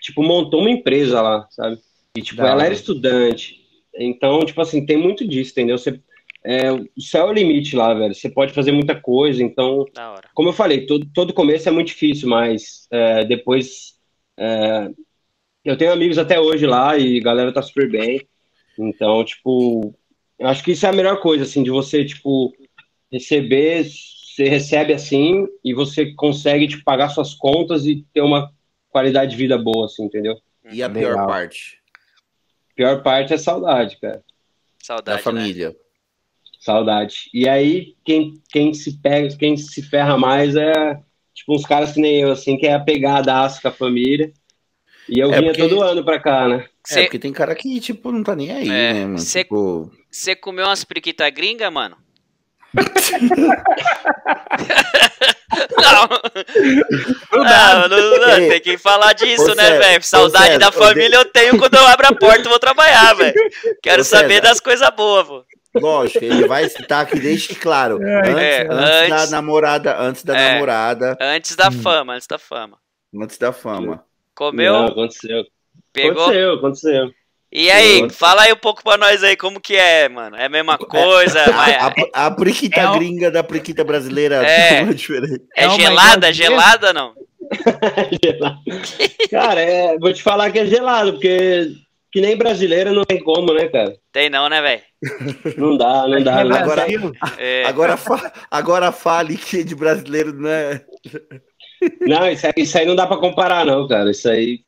tipo, montou uma empresa lá, sabe? E, tipo, ela era estudante. Então, tipo assim, tem muito disso, entendeu? Você, é, o céu é o limite lá, velho. Você pode fazer muita coisa. Então, como eu falei, todo, todo começo é muito difícil, mas é, depois. É, eu tenho amigos até hoje lá e a galera tá super bem. Então, tipo, eu acho que isso é a melhor coisa, assim, de você, tipo, receber, você recebe assim e você consegue, tipo, pagar suas contas e ter uma qualidade de vida boa, assim, entendeu? E a Legal. pior parte? A pior parte é saudade, cara. Saudade. Da família. Né? Saudade. E aí, quem, quem se pega, quem se ferra mais é, tipo, uns caras que nem eu, assim, que é apegado a com a família. E eu é vinha porque... todo ano pra cá, né? Cê... É, porque tem cara que, tipo, não tá nem aí, é, né, mano? Você tipo... comeu umas periquita gringa, mano? não. Não, não, não, não, tem que falar disso, ô, né, velho? Saudade da família eu tenho quando eu abro a porta e vou trabalhar, velho. Quero ô, saber das coisas boas, pô. Lógico, ele vai citar que deixe claro. Antes, é, antes, antes, da namorada, antes da é, namorada. Antes da hum. fama, antes da fama. Antes da fama. Comeu? Não, aconteceu. Pegou? Aconteceu, aconteceu. E aí, fala aí um pouco pra nós aí, como que é, mano? É a mesma coisa? É, mas... a, a, priquita é gringa da priquita brasileira é, é diferente. É, é gelada, gelada não? cara, é, vou te falar que é gelado, porque que nem brasileira não tem como, né, cara? Tem não, né, velho? Não dá, não dá. Não. Agora, é. agora, fa agora fale que de brasileiro não é... Não, isso aí, isso aí não dá pra comparar, não, cara. Isso aí.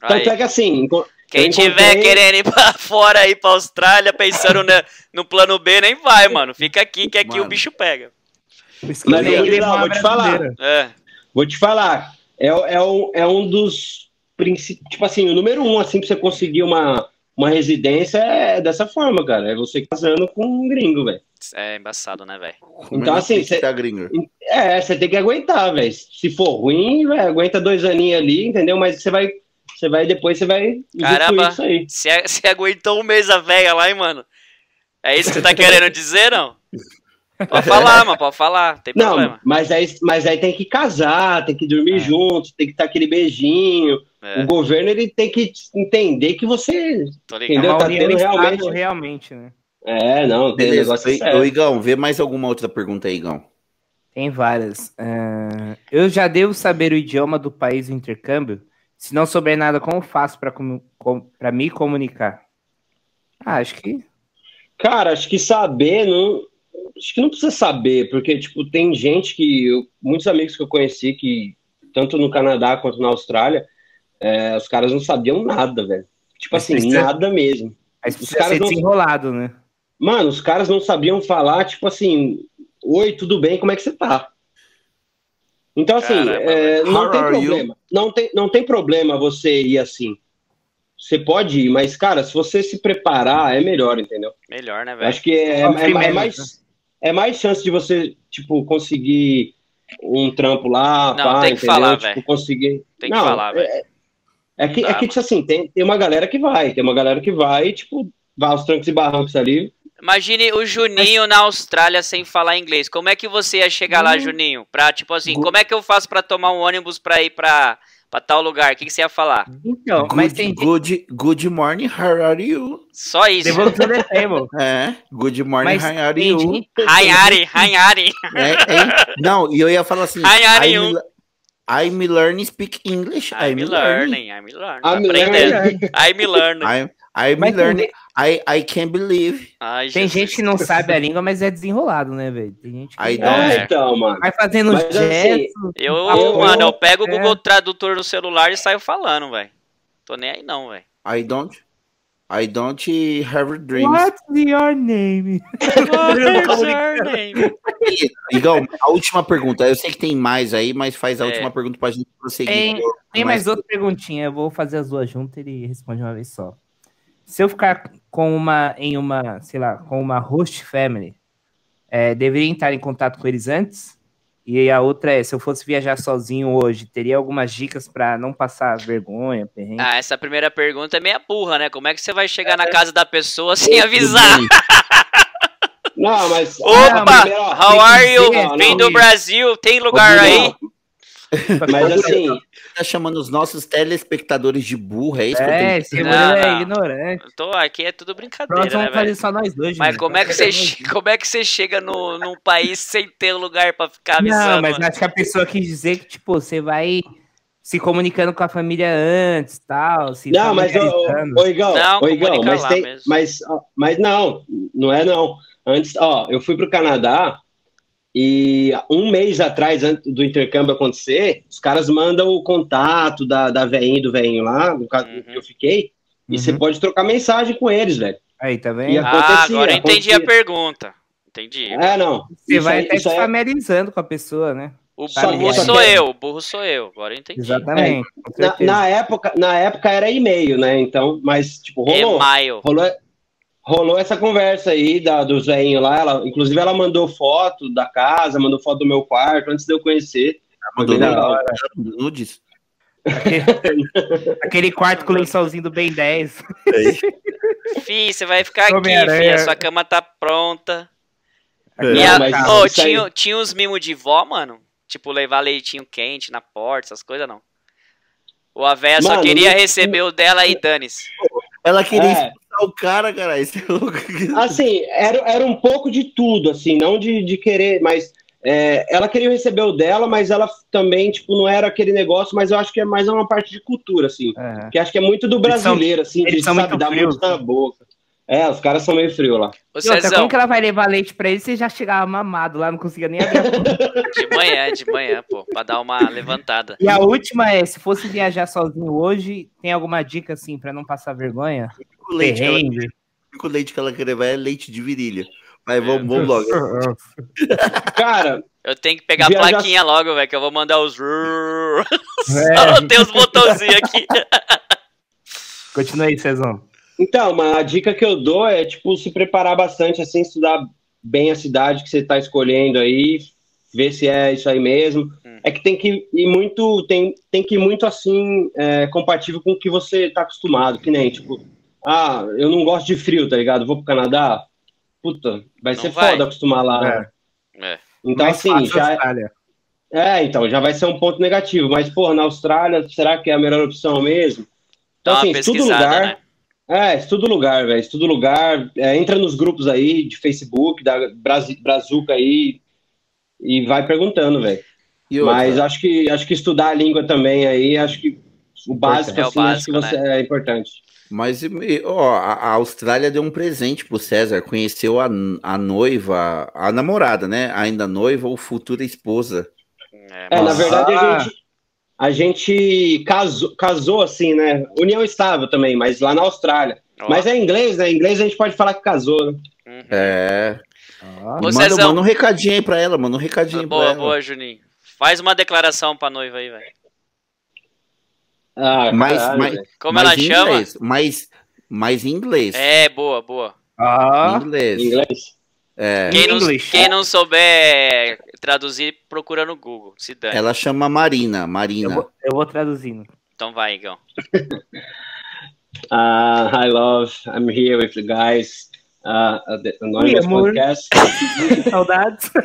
Tanto é que assim. Quem encontrei... tiver querendo ir pra fora, ir pra Austrália, pensando no, no plano B, nem vai, mano. Fica aqui, que aqui mano. o bicho pega. Mas, não, não, vou te falar. É. Vou te falar. É, é, um, é um dos princípios. Tipo assim, o número um, assim, pra você conseguir uma, uma residência é dessa forma, cara. É você casando com um gringo, velho. É embaçado, né, velho? Então, assim, cê, é, você tem que aguentar, velho. Se for ruim, véio, aguenta dois aninhos ali, entendeu? Mas você vai, você vai, depois você vai. Caramba, você aguentou um mês a velha lá, hein, mano? É isso que você tá querendo dizer, não? Pode falar, mano, pode falar, tem não, problema. Mas aí, mas aí tem que casar, tem que dormir é. junto, tem que estar aquele beijinho. É. O governo ele tem que entender que você entendeu? Tá tendo realmente... realmente, né? É, não, tem Beleza. negócio Ô, Igão, vê mais alguma outra pergunta aí, Igão. Tem várias. Uh, eu já devo saber o idioma do país do intercâmbio? Se não souber nada, como faço para com, me comunicar? Ah, acho que. Cara, acho que saber não. Acho que não precisa saber, porque, tipo, tem gente que. Eu, muitos amigos que eu conheci que, tanto no Canadá quanto na Austrália, é, os caras não sabiam nada, velho. Tipo assim, precisa... nada mesmo. Mas os caras não... desenrolado, né? Mano, os caras não sabiam falar, tipo assim, oi, tudo bem, como é que você tá? Então, assim, Caramba, é, não tem problema. Não tem, não tem problema você ir assim. Você pode ir, mas, cara, se você se preparar, é melhor, entendeu? Melhor, né, velho? Acho que é, é, é, é mais, né? é mais chance de você, tipo, conseguir um trampo lá, não, pá, tem que entendeu? falar, tipo, velho. conseguir... Tem que não, falar, velho. É, é, que, é que, tipo assim, tem, tem uma galera que vai, tem uma galera que vai, tipo, vai aos trancos e barrancos ali, Imagine o Juninho na Austrália sem falar inglês. Como é que você ia chegar lá, hum. Juninho? Pra, tipo assim, como é que eu faço para tomar um ônibus pra ir pra, pra tal lugar? O que, que você ia falar? Então, good, mas tem... Good, good morning, how are you? Só isso. é, good morning, mas how are you? Hi, Ari, hi, Ari. É, é, não, e eu ia falar assim... Hi, you? I'm learning speak English. I'm, I'm learning. learning. I'm learning. I'm learning. I'm learning. I'm, I'm mas learning. I, I can't believe. Ai, tem gente que não sabe a língua, mas é desenrolado, né, velho? Tem gente que I don't... é, então, mano. vai fazendo mas. Assim, eu, eu, mano, eu pego o Google Tradutor no celular e saio falando, velho. Tô nem aí não, velho. I don't. I don't have dreams. What's your name? What's your name? Igual, a última pergunta. Eu sei que tem mais aí, mas faz a é. última pergunta pra gente prosseguir. Tem, tem mais outra perguntinha. Eu vou fazer as duas juntas e ele responde uma vez só. Se eu ficar com uma em uma, sei lá, com uma host family, é, deveria estar em contato com eles antes? E a outra é, se eu fosse viajar sozinho hoje, teria algumas dicas para não passar vergonha, perrengue? Ah, essa primeira pergunta é meia burra, né? Como é que você vai chegar na casa da pessoa sem avisar? Não, mas... Opa! Não, how are you? Vem do Brasil, tem lugar aí? Mas assim, tá chamando os nossos telespectadores de burro, é isso é, que eu tô É, é ignorante. Tô, aqui é tudo brincadeira, Pronto, vamos né, fazer só nós dois. Mas como é, que você, como é que você chega no, num país sem ter lugar pra ficar avisando? Não, mas acho que a pessoa quis dizer que, tipo, você vai se comunicando com a família antes, tal, se Não, mas, ô, Igão, não, ô, Igão mas, tem, mas, mas não, não é não. Antes, ó, eu fui pro Canadá e um mês atrás, antes do intercâmbio acontecer, os caras mandam o contato da, da veinha do veinho lá, no caso uhum. que eu fiquei, e uhum. você pode trocar mensagem com eles, velho. Aí, tá vendo? ah, agora eu entendi a pergunta. Entendi. É, não. Você vai até se é... familiarizando com a pessoa, né? O burro sou eu, o burro sou eu, agora eu entendi. Exatamente. É, na, na, época, na época era e-mail, né? Então, mas, tipo, rolou. E-mail. Rolou, rolou essa conversa aí da, do Zéinho lá. Ela, inclusive, ela mandou foto da casa, mandou foto do meu quarto antes de eu conhecer. Mandou legal. nudes. Aquele, aquele quarto com o lençolzinho do Ben 10. É Fih, você vai ficar aqui, filha. Sua cama tá pronta. É. E a, Não, oh, tinha, tinha uns mimos de vó, mano. Tipo, levar leitinho quente na porta, essas coisas não. Ou a véia só queria receber o dela e dane-se. Ela queria é o cara, cara. Esse é assim, era, era um pouco de tudo, assim, não de, de querer, mas é, ela queria receber o dela, mas ela também, tipo, não era aquele negócio, mas eu acho que é mais uma parte de cultura, assim. É. Que acho que é muito do brasileiro, assim, de sabe, dar muito na boca. É, os caras são meio frios lá. Ô, Cezão, como que ela vai levar leite pra ele se já chegava mamado lá, não conseguia nem abrir De manhã, de manhã, pô, pra dar uma levantada. E a última é, se fosse viajar sozinho hoje, tem alguma dica, assim, pra não passar vergonha? O leite, ela, o único leite que ela quer levar é leite de virilha. Mas vamos, vamos logo. Cara... Eu tenho que pegar a plaquinha logo, velho, que eu vou mandar os... É. Tem os botãozinhos aqui. Continua aí, Cezão. Então, uma dica que eu dou é, tipo, se preparar bastante, assim, estudar bem a cidade que você está escolhendo aí, ver se é isso aí mesmo. Hum. É que tem que ir muito, tem, tem que ir muito, assim, é, compatível com o que você está acostumado, que nem, tipo, ah, eu não gosto de frio, tá ligado? Vou pro Canadá, puta, vai não ser vai. foda acostumar lá. É. É. Então, Mais assim, já... É, é, então, já vai ser um ponto negativo. Mas, pô, na Austrália, será que é a melhor opção mesmo? Então, assim, estuda lugar... Né? É, estuda o lugar, velho. Estuda o lugar. É, entra nos grupos aí de Facebook, da Brazuca aí, e vai perguntando, velho. Mas acho que, acho que estudar a língua também aí, acho que o básico, é assim, o básico, acho que você né? é importante. Mas ó, a Austrália deu um presente pro César, conheceu a, a noiva, a namorada, né? Ainda noiva ou futura esposa. É, é na verdade a gente a gente casou, casou assim, né? União estável também, mas lá na Austrália. Mas é inglês, né? Em inglês a gente pode falar que casou, né? Uhum. É. Ah. manda, manda, um recadinho aí pra ela, manda um recadinho boa, pra ela. Boa, Juninho. Faz uma declaração pra noiva aí, velho. Ah, mas, caralho, mas, Como mas ela chama? Mas, mas em inglês. É, boa, boa. Ah, inglês. inglês. É. Quem, não, quem não souber traduzir, procura no Google. Se dane. Ela chama Marina. Marina. Eu vou, eu vou traduzindo. Então vai, Igão. uh, hi, love. I'm here with the guys. Uh, the Anonymous Oi, podcast. Saudades. uh,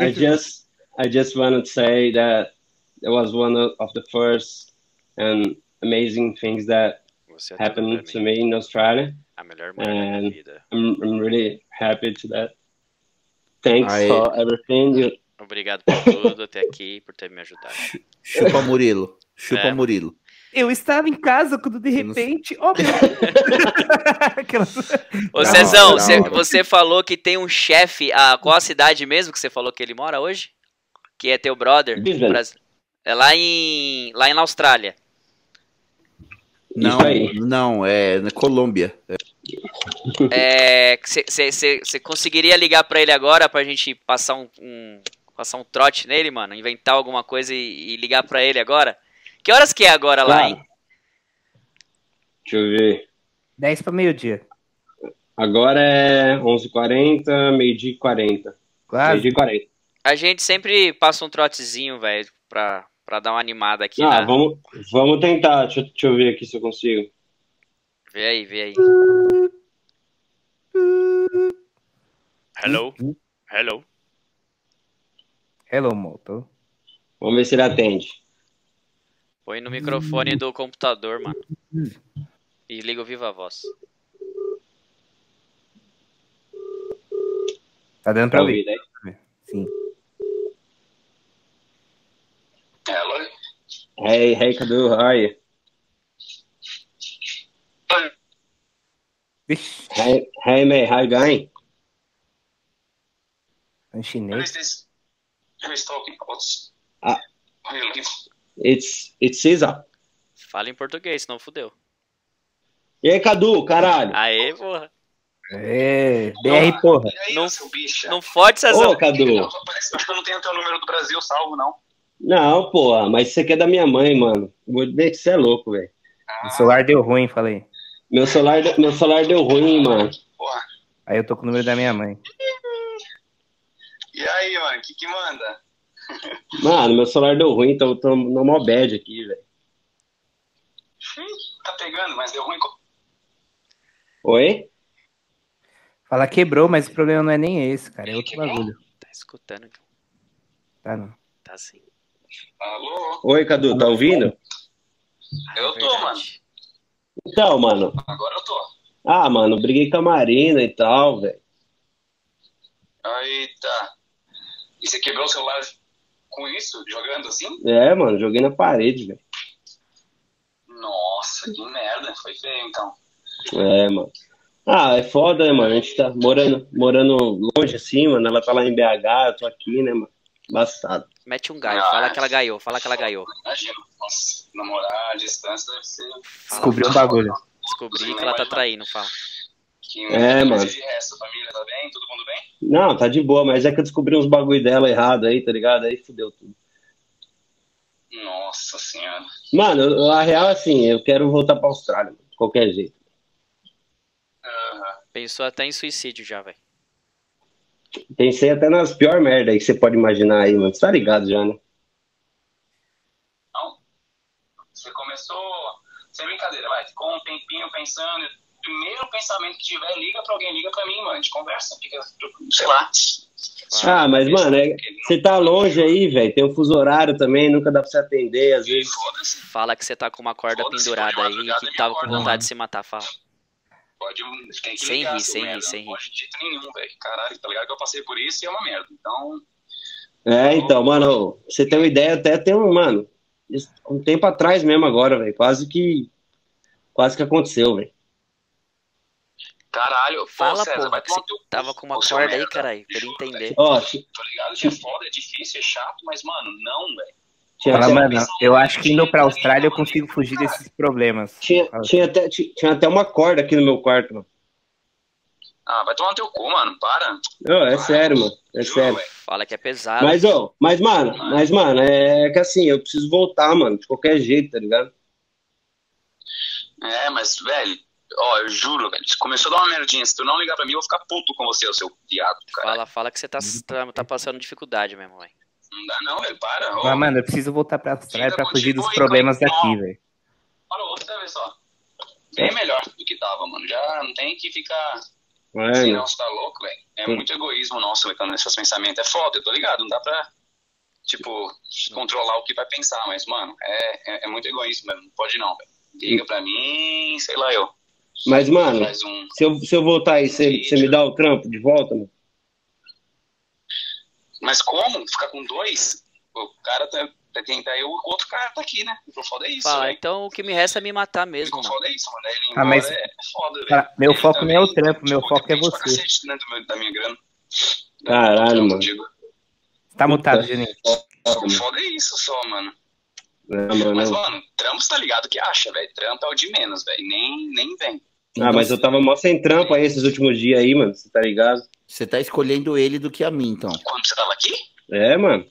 I just, I just want to say that it was one of the first and amazing things that happened to me in Australia. A melhor mulher da vida. I'm, I'm really happy to that. Thanks I, for everything. You, Obrigado por tudo até aqui, por ter me ajudado. Chupa Murilo. Chupa é. Murilo. Eu estava em casa quando de repente. Não... Ô, Cezão, você, você falou que tem um chefe. Ah, qual a cidade mesmo que você falou que ele mora hoje? Que é teu brother? É lá em. lá em Austrália. Não, não, é na Colômbia. Você é, conseguiria ligar para ele agora pra gente passar um, um, passar um trote nele, mano? Inventar alguma coisa e, e ligar para ele agora? Que horas que é agora lá, hein? Deixa eu ver. 10 para meio-dia. Agora é 11h40, meio-dia e 40. Claro. Meio-dia e 40. A gente sempre passa um trotezinho, velho, pra, pra dar uma animada aqui. Ah, na... vamos, vamos tentar. Deixa, deixa eu ver aqui se eu consigo. Vê aí, vê aí. Hello? Hello? Hello, moto. Vamos ver se ele atende. Põe no microfone do computador, mano. E liga o Viva Voz. Tá dando pra ouvir, né? Sim. Hello. Hey, hey, Cadu, how are you? Hey, hey, mate, how you going? Em chinês. Who is talking? What's... Ah. Who are you looking for? It's, it's Caesar. Fala em português, senão fudeu. E aí, Cadu, caralho? Aê, porra. É, BR, porra. Aí, não, não fode, Cezão. Ô, Cadu. Acho que eu não tenho teu número do Brasil salvo, não. Não, porra, mas isso aqui é da minha mãe, mano. Você é louco, velho. Ah. O celular deu ruim, falei. Meu celular, meu celular deu ruim, mano. Porra. Aí eu tô com o número da minha mãe. E aí, mano, o que que manda? Mano, meu celular deu ruim, então eu tô no mó bad aqui, velho. Tá pegando, mas deu ruim. Oi? Fala quebrou, mas o problema não é nem esse, cara. É outro bagulho. Tá escutando, então. Tá não. Tá sim. Alô? Oi, Cadu, tá ouvindo? Eu tô, mano. Então, mano. Agora eu tô. Ah, mano, briguei com a Marina e tal, velho. Tá. E você quebrou o celular com isso, jogando assim? É, mano, joguei na parede, velho. Nossa, que merda. Foi feio, então. É, mano. Ah, é foda, né, mano? A gente tá morando, morando longe assim, mano. Ela tá lá em BH, eu tô aqui, né, mano? Bastado. Mete um gaio, ah, fala que ela gaiou, fala que ela gaiou. Imagina, nossa, namorar à distância deve ser. Descobriu o bagulho. Descobri que ela tá traindo, fala. Que é, mano. De resto, família tá bem? Todo mundo bem? Não, tá de boa, mas é que eu descobri uns bagulho dela errado aí, tá ligado? Aí fudeu tudo. Nossa senhora. Mano, a real é assim, eu quero voltar pra Austrália, de qualquer jeito. Uhum. Pensou até em suicídio já, velho. Pensei até nas piores merda aí que você pode imaginar aí, mano. Você tá ligado já, né? Não. Você começou. Sem brincadeira, vai. Ficou um tempinho pensando, primeiro pensamento que tiver, liga pra alguém, liga pra mim, mano. A gente conversa, fica, sei lá. Ah, mas, mano, é, você tá longe aí, velho. Tem o um fuso horário também, nunca dá pra você atender, às vezes. Fala que você tá com uma corda pendurada aí e que tava com vontade de se matar, fala. Pode, tem que sem ligar, rir, sem rir, sem rir. Não pode de jeito nenhum, velho. Caralho, tá ligado que eu passei por isso e é uma merda. Então. É, então, mano, você tem uma ideia, até tem um, mano, um tempo atrás mesmo agora, velho. Quase que. Quase que aconteceu, velho. Caralho, fala, pô, César, porra, que você tava com uma corda aí, caralho, pra ele entender. Ó, Tô ligado que é foda, é difícil, é chato, mas, mano, não, velho. tinha, Fala, mano, eu acho que indo pra Austrália eu consigo fugir desses problemas. tinha, tinha, até, tinha, tinha até uma corda aqui no meu quarto, mano. Ah, vai tomar no teu cu, mano, para. Não, é sério, mano. É Juro, sério. velho. Fala que é pesado. Mas, ó, mas, mano, mas, mano, é que assim, eu preciso voltar, mano, de qualquer jeito, tá ligado? É, mas, velho, ó, eu juro, velho, começou a dar uma merdinha, se tu não ligar pra mim, eu vou ficar puto com você, o seu viado, cara. Fala, fala que você tá, tá, tá passando dificuldade mesmo, velho. Não dá não, velho, para. Ó, Mas, mano, eu preciso voltar pra Austrália pra fugir dos problemas daqui, velho. Para o outro, você vai ver só. Bem melhor do que tava, mano. Já não tem que ficar... É, Sim, né? não, você tá louco, velho. É Hum. muito egoísmo nosso, velho, quando esses pensamentos. É foda, eu tô ligado, não dá pra, tipo, controlar o que vai pensar, mas, mano, é, é, é muito egoísmo, velho. Não pode não, velho. Liga pra mim, sei lá, eu. Mas, mano, um. se eu, se eu voltar aí, você, você me dá o trampo de volta, mano? Mas como? Ficar com dois? O cara tá, tá quem tá aí, o outro cara tá aqui, né? O foda é isso. Fala, véio. então o que me resta é me matar mesmo. O foda é isso, mano. Ele ah, mas... é foda, velho. Meu foco também, não é o trampo, meu tipo, foco é você. Cacete, né, do meu, da minha grana. Caralho, mano. Tá mutado, Juninho. O foda é isso só, mano. Mas, mano, trampo tá ligado que acha, velho. Trampo é o de menos, velho. Nem, nem vem. Ah, mas eu tava mó sem trampo aí esses últimos dias aí, mano. Você tá ligado? Você tá escolhendo ele do que a mim, então. Quando você tava aqui? É, mano.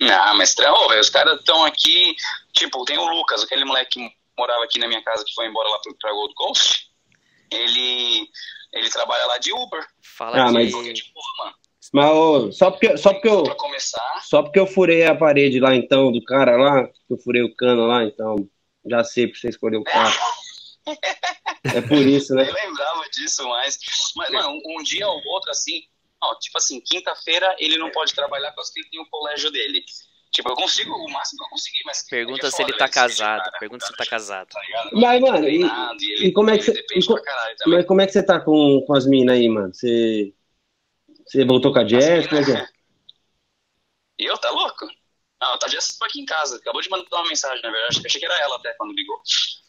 Ah, mas trampo, velho. Os caras estão aqui. Tipo, tem o Lucas, aquele moleque que morava aqui na minha casa que foi embora lá pro, pra Gold Coast. Ele. Ele trabalha lá de Uber. Fala ah, que... mas... De porra, mano. Mas ó, só porque, só porque eu. Só porque eu furei a parede lá então do cara lá, que eu furei o cano lá, então já sei pra você escolher o cara. É por isso, né? Eu lembrava disso, mas, mas mano, um, dia ou outro, assim, ó, tipo assim, quinta-feira ele não pode trabalhar porque ele tem o colégio dele. Tipo, eu consigo, o máximo que eu consegui, mas. Pergunta é se ele tá casado. Cara, pergunta se ele tá casado. Tá mas, mano, e, e, e, como é que você. Mas como é que você tá com, com as minas aí, mano? Você. Você voltou com a Jess? Como é que é? Eu? Tá louco? Não, tá Jess aqui em casa. Acabou de mandar uma mensagem, na verdade. Achei que era ela até quando ligou.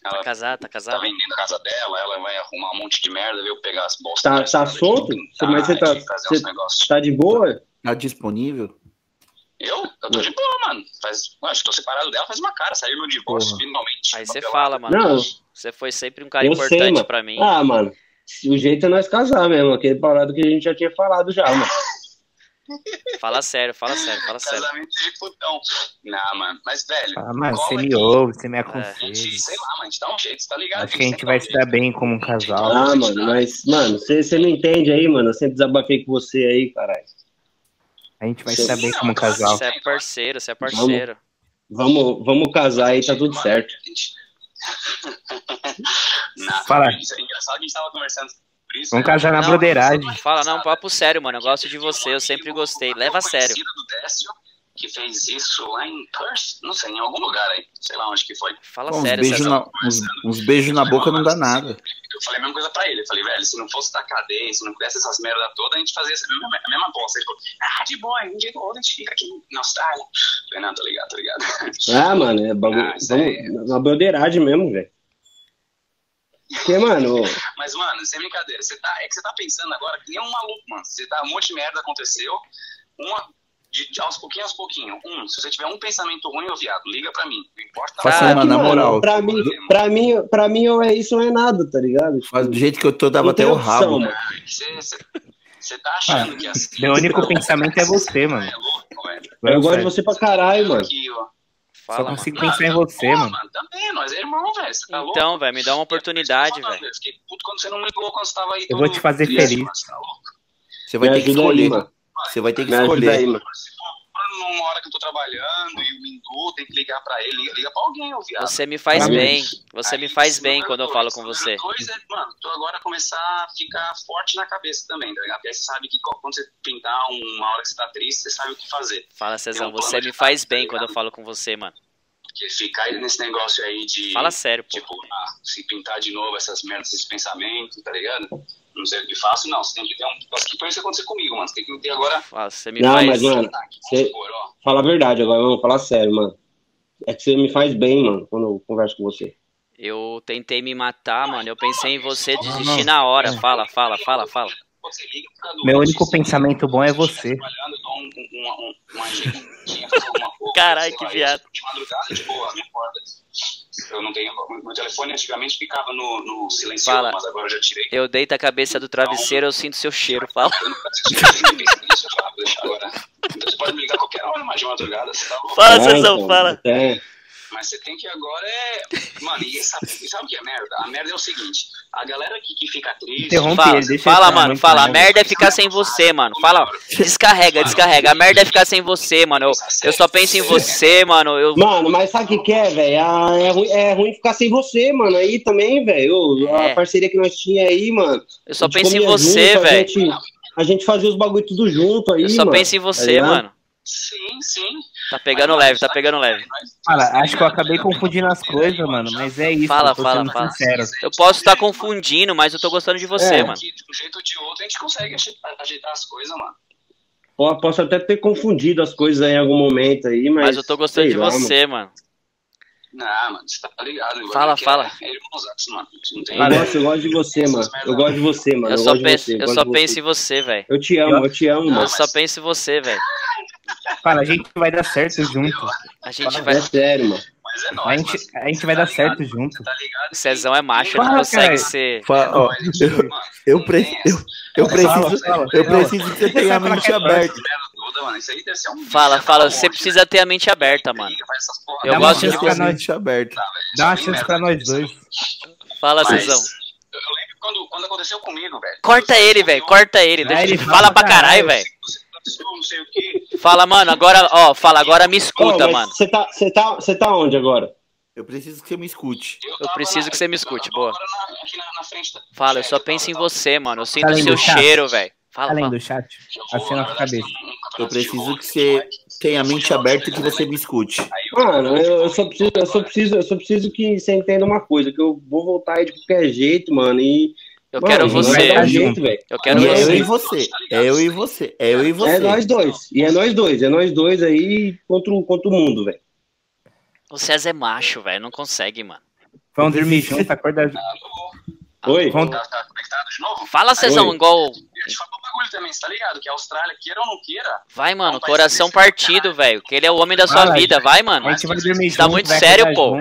Ela tá casada, tá casada? Tá vendendo a casa dela, ela vai arrumar um monte de merda, veio pegar as bolsas. Tá, tá solto? mas você tá, você tá de boa? Tá disponível? Eu? Eu tô de boa, mano. Faz, acho que tô separado dela faz uma cara. Saiu meu divórcio, Porra. finalmente. Aí você fala, mano. Não. Você foi sempre um cara eu importante sei, pra mim. Ah, mano. O jeito é nós casar mesmo. Aquele parado que a gente já tinha falado já, mano. Fala sério, fala sério, fala sério. Casamento de putão. Não, mano, mas velho. Ah, mas você me ouve, você me aconselha. É. Sei lá, mano, a gente dá um jeito, tá ligado? Acho que a gente vai se dar bem como um casal. Ah, mano, mas, mano, você não entende aí, mano. Eu sempre desabafei com você aí, caralho. A gente vai se dar bem como um casal. Você é parceiro, você é parceiro. Vamos, vamos, vamos casar aí, tá tudo certo. Não, Fala. Isso é engraçado que a gente tava conversando isso, Vamos casar na broderagem. Fala, não, papo sério, mano. Eu gosto de você, eu sempre gostei. Leva a sério. do Décio, que fez isso lá em Perth, não sei, em algum lugar aí. Sei lá onde que foi. Fala Bom, sério, uns beijos, na, uns, uns beijos na boca não dá nada. Eu falei a mesma coisa pra ele. Eu falei, velho, se não fosse da cadeia, se não pudesse essas merda toda, a gente fazia essa mesma, a mesma bosta. Ele falou, ah, de boa, um dia ou outro a gente fica aqui na Austrália. Eu falei, não, tô ligado, tô ligado. Ah, mano, é bagulho. Ah, é... Uma broderagem mesmo, velho. Porque, mano. Mas, mano, sem brincadeira, você tá, é que você tá pensando agora que nem um maluco, mano. Você tá, um monte de merda aconteceu. Uma, de, de, aos pouquinhos, aos pouquinhos. Um, se você tiver um pensamento ruim, ô viado, liga pra mim. Não importa. Faça uma, na moral. Pra mim, pra, mim, pra mim, ou é isso ou é nada, tá ligado? Faz do jeito que eu tô, dava até o rabo. Mano. Você, você, você tá achando ah, que é assim. Meu único pensamento é você, mano. É louco, velho. Eu gosto de você pra caralho, mano. Aqui, ó. Fala, Só consigo mano. pensar em você, Pô, mano. mano. Também, nós é irmão, velho. Tá então, velho, me dá uma oportunidade, velho. Eu fiquei puto quando você não ligou quando você tava aí. Eu vou te fazer feliz. Tá você vai me ter que escolher. Você vai ter que escolher. Aí, mano. Numa hora que eu tô trabalhando e o Mindu tem que ligar pra ele, liga, pra alguém, ô viado. Você me faz bem. Você aí, me faz bem quando eu falo com você. coisa é, mano, tu agora começar a ficar forte na cabeça também, tá ligado? Porque aí você sabe que quando você pintar uma hora que você tá triste, você sabe o que fazer. Fala, Cezão, um você me faz bem tá quando eu falo com você, mano. Porque ficar nesse negócio aí de. Fala sério, pô. Tipo, ah, se pintar de novo essas merdas, esses pensamentos, tá ligado? Não sei o que faço, não. Você tem que ter um. Acho que foi isso que aconteceu comigo, mano. Você tem que ter agora. Você me não, faz... mas, mano. Você... Fala a verdade agora, vamos falar sério, mano. É que você me faz bem, mano, quando eu converso com você. Eu tentei me matar, mano. Eu pensei em você desistir na hora. Fala, fala, fala, fala. Meu único pensamento bom é você. Caralho, que viado. Eu não tenho. Meu telefone antigamente ficava no, no silencioso, fala. mas agora eu já tirei. Eu deito a cabeça do travesseiro, eu sinto seu cheiro. Fala. Então você pode me ligar qualquer hora, mais de madrugada. Tá fala, Cezão, fala. É. Mas você tem que agora é. Mano, e sabe, sabe o que é merda? A merda é o seguinte: a galera que, que fica triste. Interrompe fala, ele, fala mano, fala. A merda é ficar sem você, mano. Fala, descarrega, descarrega. A merda é ficar sem você, mano. Eu, eu só penso em você, mano. Eu... Mano, mas sabe o que, que é, velho? É, ruim, é ruim ficar sem você, mano. Aí também, velho. A é. parceria que nós tinha aí, mano. Eu só penso em você, velho. A gente fazia os bagulho tudo junto aí, Eu só mano. penso em você, tá mano. Sim, sim. Tá pegando leve, tá pegando leve. Fala, acho que eu acabei confundindo as coisas, mano, mas é isso. Fala, fala, fala. Sincero. Eu posso estar confundindo, mas eu tô gostando de você, é. mano. De um jeito ou de outro a gente consegue ajeitar as coisas, mano. Posso até ter confundido as coisas aí em algum momento aí, mas. Mas eu tô gostando de lá, você, mano. Não, mano, você tá ligado. Fala, fala. É, é mano. Tem... Eu, gosto, eu gosto de você, mano. Eu gosto de você, mano. Eu, só, penso, eu só penso em você, velho. Eu te amo, eu te amo, mano. Eu só penso em você, velho. Fala, a gente vai dar certo junto. A gente vai. É sério, mano. Mas é nóis, a, gente, a gente vai dar certo junto. Tá ligado? Cezão é macho, ele não consegue ser. Fala, ó, eu, eu, pre, eu, eu preciso, eu preciso que você tenha a mente aberta. Fala, fala, você precisa ter a mente aberta, mano. Eu gosto de ter a mente aberta. Dá uma chance pra nós dois. Fala, Cezão. Eu lembro quando, quando aconteceu comigo, velho. Corta ele, velho, corta ele. Deixa ele fala pra caralho, velho. Fala, mano, agora, ó, fala, agora me escuta, mano. Você tá, você tá, você tá onde agora? Eu preciso que você me escute. Eu preciso que você me escute, boa. Fala, eu só penso em você, mano. Eu sinto o seu cheiro, velho. Fala, Além fala. do chat, assim na cabeça. Eu preciso que você tenha a mente aberta e que você me escute. Mano, eu, só preciso, eu só preciso, eu só preciso que você entenda uma coisa, que eu vou voltar aí de qualquer jeito, mano, e eu mano, quero você. Jeito, eu quero e você. É eu e você. É eu e você. É eu e você. É nós dois. E é nós dois. É nós dois aí contra, contra o mundo, velho. O César é macho, velho. Não consegue, mano. Vamos dormir junto, acorda. Oi? Vamos... Fala, Cezão, Oi. igual. Um bagulho também, você tá ligado? Que a Austrália, queira ou não queira. Vai, mano, coração partido, velho. Que ele é o homem da sua vida. Vai, mano. A gente vai dormir Tá muito sério, pô.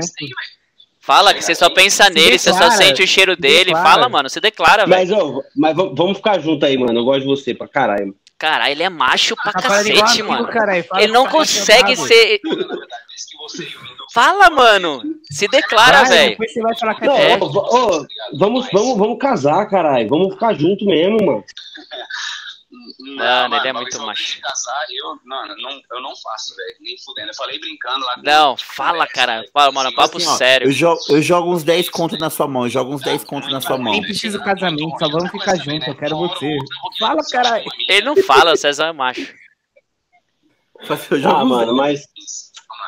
Fala que você só pensa nele, você só sente o cheiro dele. Fala, mano, você declara, velho. Mas, ó, mas vamos ficar junto aí, mano. Eu gosto de você pra caralho. Caralho, ele é macho pra cacete, amigo, mano. Ele não consegue apaixonado. ser. Isso que você e o Fala, mano. Se declara, velho. Depois você vai falar que Não, é É. ó, vamos, vamos, vamos casar, caralho. Vamos ficar junto mesmo, mano. Mano, ele é muito macho. Casar, eu, mano, não, eu não faço, velho. Nem fudendo. Eu falei brincando lá. Não, fala, cara. Fala, mano, papo Assim, ó, sério. Eu jogo, eu jogo uns 10 contos na sua mão. Eu jogo uns 10 contos na sua mão. Nem precisa de casamento, só vamos ficar juntos, eu quero você. Fala, caralho. Ele não fala, o César é macho. Eu jogo Ah, mano, mas. Mano, esse bagulho aí.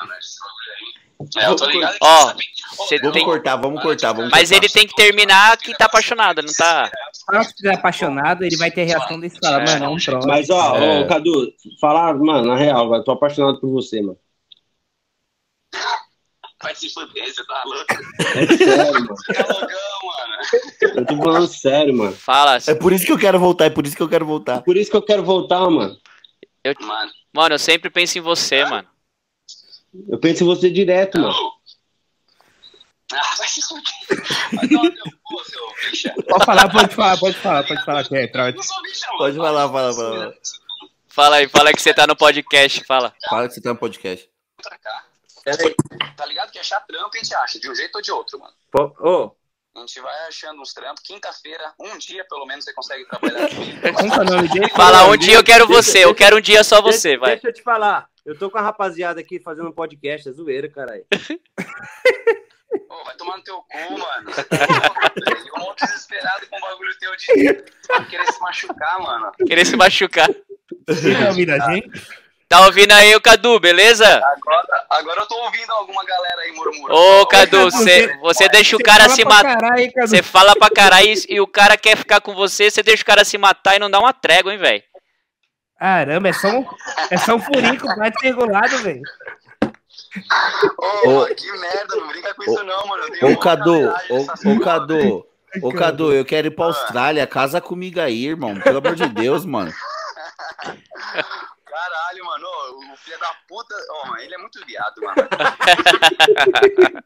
É, eu tô ligado Ó, você Vamos tem- cortar, vamos cortar, vamos Mas cortar. ele tem que terminar que tá apaixonado, não tá? Que estiver apaixonado, ele vai ter reação desse fala, mano, é um troço. Mas, ó, É. ô, Cadu, falar, mano, na real, velho, tô apaixonado por você, mano. Vai se fuder, você tá louco. É sério, mano. Você é loucão, mano. Eu tô falando sério, mano. Fala. É por isso que eu quero voltar, é por isso que eu quero voltar. Por isso que eu quero voltar, mano. Mano, Mano, eu sempre penso em você, mano. Eu penso em você direto, mano. Ah, vai se fuder. Vai seu. Pode falar, pode falar, pode falar, pode falar que é trote. Eu não sou bicho, não. Pode falar, fala, fala. fala. Fala aí, fala que você tá no podcast, fala. Fala que você tá no podcast. Tá ligado que achar trampo a gente acha, de um jeito ou de outro, mano. Ô, A gente vai achando uns trampos. Quinta-feira, um dia pelo menos você consegue trabalhar é? Fala, um dia eu quero você, eu quero um dia só você, deixa, vai. Deixa eu te falar. Eu tô com a rapaziada aqui fazendo um podcast, é zoeira, caralho. Vai tomar no teu cu, mano. Eu mó desesperado com o bagulho teu de querer se machucar, mano. Querer se machucar. Ele tá ouvindo a gente? Tá ouvindo aí o Cadu, beleza? Agora, agora eu tô ouvindo alguma galera aí murmurando. Ô, Cadu, você, você deixa o cara se matar. Você fala pra caralho e- e o cara quer ficar com você, você deixa o cara se matar e não dá uma trégua, hein, velho? Caramba, é só um, é só um furinho bate regulado, velho. Ô, Ô. que merda, não brinca com isso não, mano. Ô, Cadu, ô, ô, Cadu, ô, Cadu, eu quero ir pra Austrália. Casa comigo aí, irmão. Pelo amor de Deus, mano. Caralho, mano. O filho da puta. Ó, mano, ele é muito viado, mano.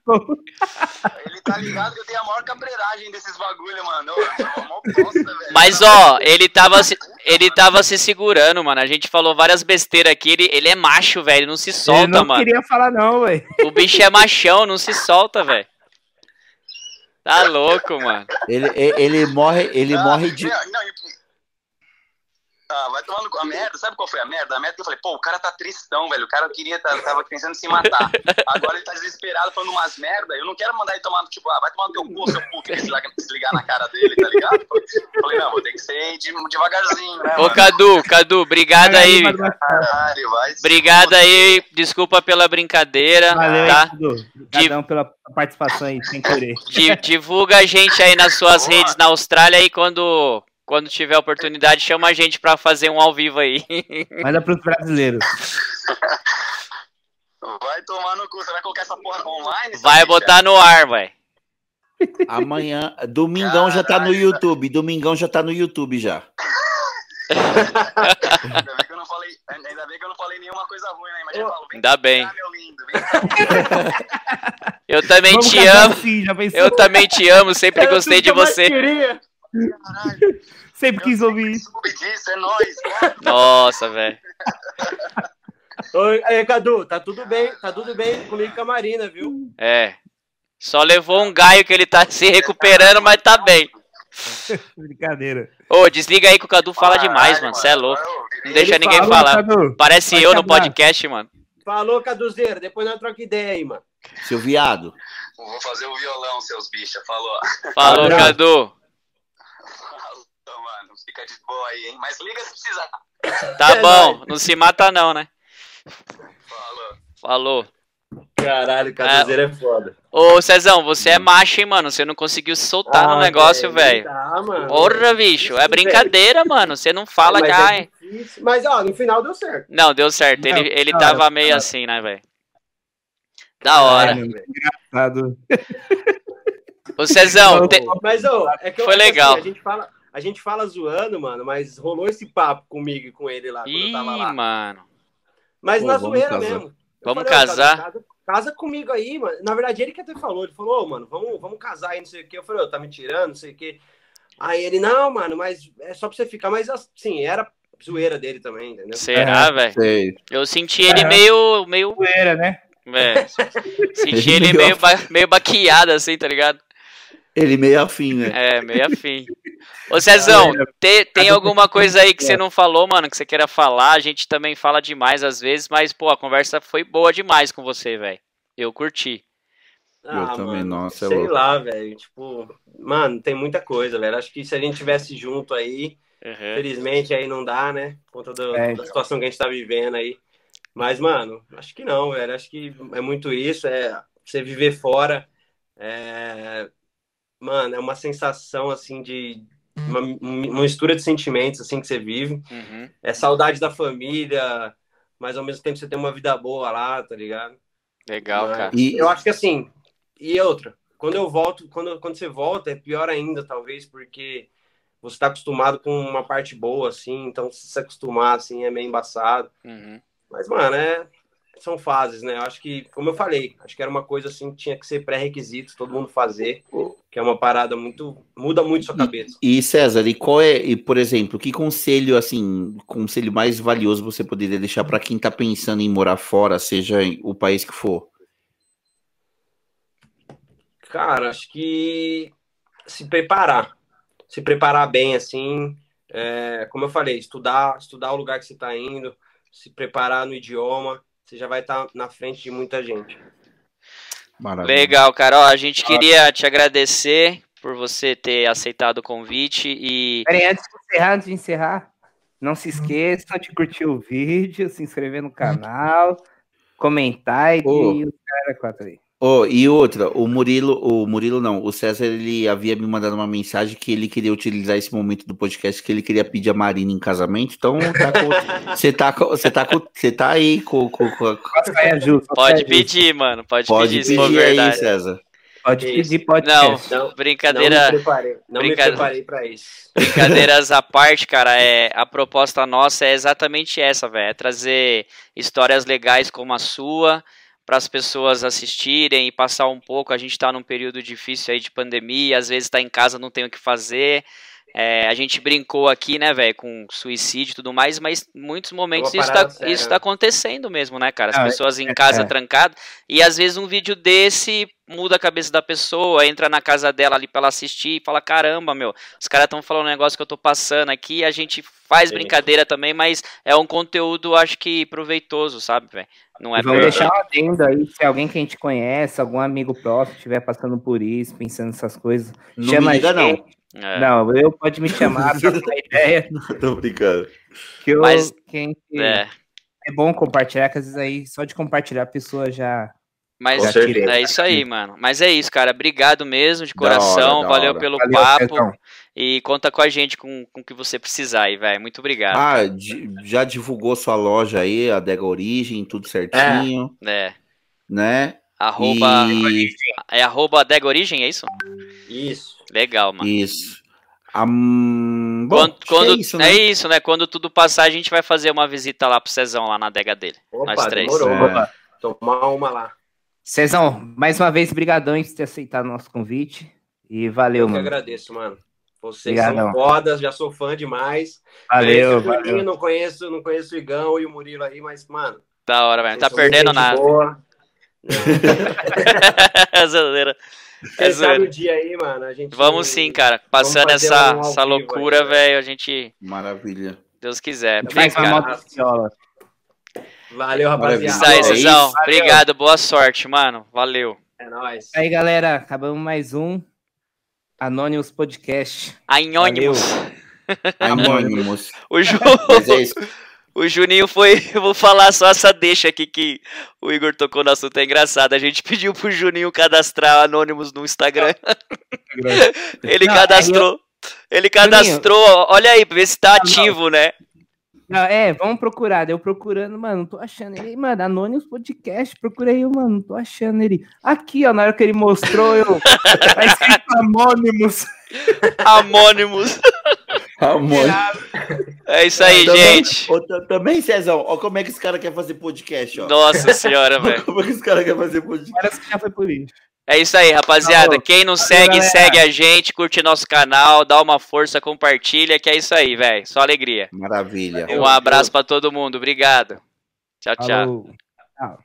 Ele tá ligado que eu tenho a maior cabreiragem desses bagulho, mano. Eu mó bosta, velho. Mas, ó, ele tava, se, ele tava se segurando, mano. A gente falou várias besteiras aqui. Ele, ele é macho, velho. Não se solta, não mano. queria falar não, velho. O bicho é machão, não se solta, velho. Tá louco, mano. Ele, ele, ele morre, ele Ah, morre de. não, e- Ah, vai tomando com a merda. Sabe qual foi a merda? A merda que eu falei, pô, o cara tá tristão, velho. O cara queria, tá- tava pensando em se matar. Agora ele tá desesperado falando umas merda. Eu não quero mandar ele tomar, tipo, ah, vai tomar no teu cu, seu puto, e desligar, desligar na cara dele, tá ligado? Eu falei, não, vou ter que ser de- devagarzinho, né? Ô, mano? Cadu, Cadu, obrigado aí. Caralho, vai. Obrigado aí. Desculpa pela brincadeira, Valeu, tá? Dudu. Obrigadão pela participação aí, sem querer. Di- Divulga a gente aí nas suas Boa. redes na Austrália aí quando quando tiver oportunidade, chama a gente pra fazer um ao vivo aí. Manda pros brasileiros. Vai tomar no cu, você vai colocar essa porra online? Vai botar no ar, vai. Amanhã, domingão Caralho. já tá no YouTube, domingão já tá no YouTube já. ainda, bem que eu não falei, ainda bem que eu não falei nenhuma coisa ruim, né? Imagina, eu falo, ainda bem. Cá, lindo, eu também Vamos te amo. Assim, eu também te amo, sempre Era gostei de você. Sempre quis ouvir isso. Disso, é nóis, Nossa, velho. Oi, aí, Cadu, tá tudo bem, tá tudo bem comigo com a Marina, viu? É. Só levou um gaio que ele tá se recuperando, mas tá bem. Brincadeira. Ô, desliga aí que o Cadu fala demais, mano. Você é louco. Não deixa ele ninguém falou, falar. Cadu. Parece Vai eu no podcast, mano. Falou, Caduzeiro. Depois nós troca ideia aí, mano. Seu viado. Vou fazer o violão, seus bichos. Falou. Falou, Cadu. De boa aí, hein? Mas liga se precisar. Tá é bom. Não se mata não, né? Falou. Falou. Caralho, Caduzeiro é, é foda. Ô, Cezão, você é macho, hein, mano? Você não conseguiu soltar ah, no negócio, velho. Tá, mano. Porra, bicho. É brincadeira, mano. Você não fala é, já, é Mas, ó, no final deu certo. Não, deu certo. Não, ele ele tava meio assim, né, velho? Da hora. É, engraçado. Ô, Cezão. Te... Mas, ó, é que Foi assim, legal. Assim, a gente fala. A gente fala zoando, mano, mas rolou esse papo comigo e com ele lá quando Ih, eu tava lá. mano. Mas Pô, na zoeira mesmo. Vamos falei, casar? Casa, casa, comigo aí, mano. Na verdade, ele que até falou. Ele falou, oh, mano, vamos, vamos casar aí, não sei o quê. Eu falei, oh, tá me tirando, não sei o quê. Aí ele, não, mano, mas é só pra você ficar. Mas assim, era zoeira dele também, entendeu? Será, é, velho? Eu senti ele é. meio. meio... Zoeira, né? É. Senti ele meio, ba... meio baqueado, assim, tá ligado? Ele meio afim, né? É, meio afim. Ô Cezão, te, tem alguma coisa aí que você não falou, mano, que você queira falar? A gente também fala demais às vezes, mas, pô, a conversa foi boa demais com você, velho. Eu curti. Ah, eu também, mano, nossa, é Sei louco. lá, velho. Tipo, mano, tem muita coisa, velho. Acho que se a gente tivesse junto aí, uhum. felizmente aí não dá, né? Por conta do, é. da situação que a gente tá vivendo aí. Mas, mano, acho que não, velho. Acho que é muito isso, é você viver fora. É... Mano, é uma sensação assim de uma, uma mistura de sentimentos assim que você vive. Uhum. É saudade da família, mas ao mesmo tempo você tem uma vida boa lá, tá ligado? Legal, mas, cara. E eu acho que assim, e outra, quando eu volto, quando, quando você volta, é pior ainda, talvez, porque você está acostumado com uma parte boa, assim, então se se acostumar, assim, é meio embaçado. Uhum. Mas, mano, é, são fases, né? Eu acho que, como eu falei, acho que era uma coisa assim que tinha que ser pré-requisito, todo mundo fazer, que é uma parada muito. muda muito sua cabeça. E, e, César, e qual é, e, por exemplo, que conselho, assim, conselho mais valioso você poderia deixar para quem tá pensando em morar fora, seja o país que for? Cara, acho que se preparar. Se preparar bem, assim. É, como eu falei, estudar, estudar o lugar que você está indo, se preparar no idioma você já vai estar tá na frente de muita gente. Maravilha. Legal, Carol. A gente queria te agradecer por você ter aceitado o convite e. Peraí, antes de encerrar, antes de encerrar, não se esqueça de curtir o vídeo, se inscrever no canal, comentar e oh. o cara quatro aí. Oh, e outra, o Murilo, o Murilo não, o César ele havia me mandado uma mensagem que ele queria utilizar esse momento do podcast que ele queria pedir a Marina em casamento. Então, você tá, tá, você tá, você tá aí com, com, com... Pode pedir, mano, pode, pode pedir, pedir, pedir aí, César. Pode pedir, pode. Não, não, brincadeira. Não me preparei, não brinca... me preparei pra isso. Brincadeiras à parte, cara, é a proposta nossa é exatamente essa, velho, é trazer histórias legais como a sua para as pessoas assistirem e passar um pouco. A gente está num período difícil aí de pandemia, às vezes está em casa não tem o que fazer. É, a gente brincou aqui, né, velho, com suicídio e tudo mais, mas em muitos momentos isso está isso tá acontecendo mesmo, né, cara? As ah, pessoas em é, casa é. trancadas, e às vezes um vídeo desse muda a cabeça da pessoa, entra na casa dela ali pra ela assistir e fala: caramba, meu, os caras estão falando um negócio que eu tô passando aqui, a gente faz Sim. brincadeira também, mas é um conteúdo, acho que proveitoso, sabe, velho? Não é Vamos deixar uma adenda aí, se alguém que a gente conhece, algum amigo próximo estiver passando por isso, pensando nessas coisas, não chama liga. Não. É. não, eu pode me chamar pra ter ideia. Tô brincando. Que eu, Mas, quem, é. é bom compartilhar, que às vezes aí, só de compartilhar a pessoa já Mas é isso aí, mano. Mas é isso, cara. Obrigado mesmo, de coração. Hora, Valeu hora. pelo Valeu, papo. E conta com a gente com, com o que você precisar aí, velho. Muito obrigado. Ah, já divulgou sua loja aí, a Dega Origem, tudo certinho. É. é. Né? Arroba. E... É arroba Dega Origem, é isso? Isso. Legal, mano. Isso. Um... Bom, quando, quando é, isso, né? é, isso, né? Quando tudo passar, a gente vai fazer uma visita lá pro Cezão, lá na adega dele. Opa, nós três. Demorou, é. Tomar uma lá. Cezão, mais uma vez, brigadão por ter aceitado o nosso convite. E valeu, Eu mano. Eu que agradeço, mano. Vocês Obrigadão. são fodas, já sou fã demais. Valeu, valeu. Não conheço, não conheço o Igão e o Murilo aí, mas, mano. Da hora, velho. Não tá perdendo nada. Boa. Zoeira. É zoeira. o dia aí, mano. A gente... Vamos sim, cara. Passando essa, um essa loucura, velho, a gente. Maravilha. Deus quiser. Obrigado. Valeu, rapaziada. Isso aí, Zizão. Obrigado, boa sorte, mano. Valeu. É nóis. Aí, galera, acabamos mais um Anonymous Podcast. Anônimos. Anônimos. o, Ju... é o Juninho foi. Eu vou falar só essa deixa aqui que o Igor tocou no assunto. É engraçado. A gente pediu pro Juninho cadastrar Anônimos no Instagram. ele Não, cadastrou. Eu... Ele cadastrou. Juninho. Olha aí, pra ver se tá ativo, né? Não, é, vamos procurar. Eu procurando, mano, não tô achando ele. Mano, Anônimos Podcast, procurei, mano, não tô achando ele. Aqui, ó, na hora que ele mostrou, eu. tá escrito Anônimos. Amônimos. Amônimos. É isso aí, também, gente. Também, Cezão, ó, como é que esse cara quer fazer podcast, ó. Nossa senhora, velho. Como é que esse cara quer fazer podcast? Parece que já foi por isso. É isso aí, rapaziada. Quem não segue, segue a gente, curte nosso canal, dá uma força, compartilha, que é isso aí, velho. Só alegria. Maravilha. Um abraço para todo mundo. Obrigado. Tchau, tchau. Tchau.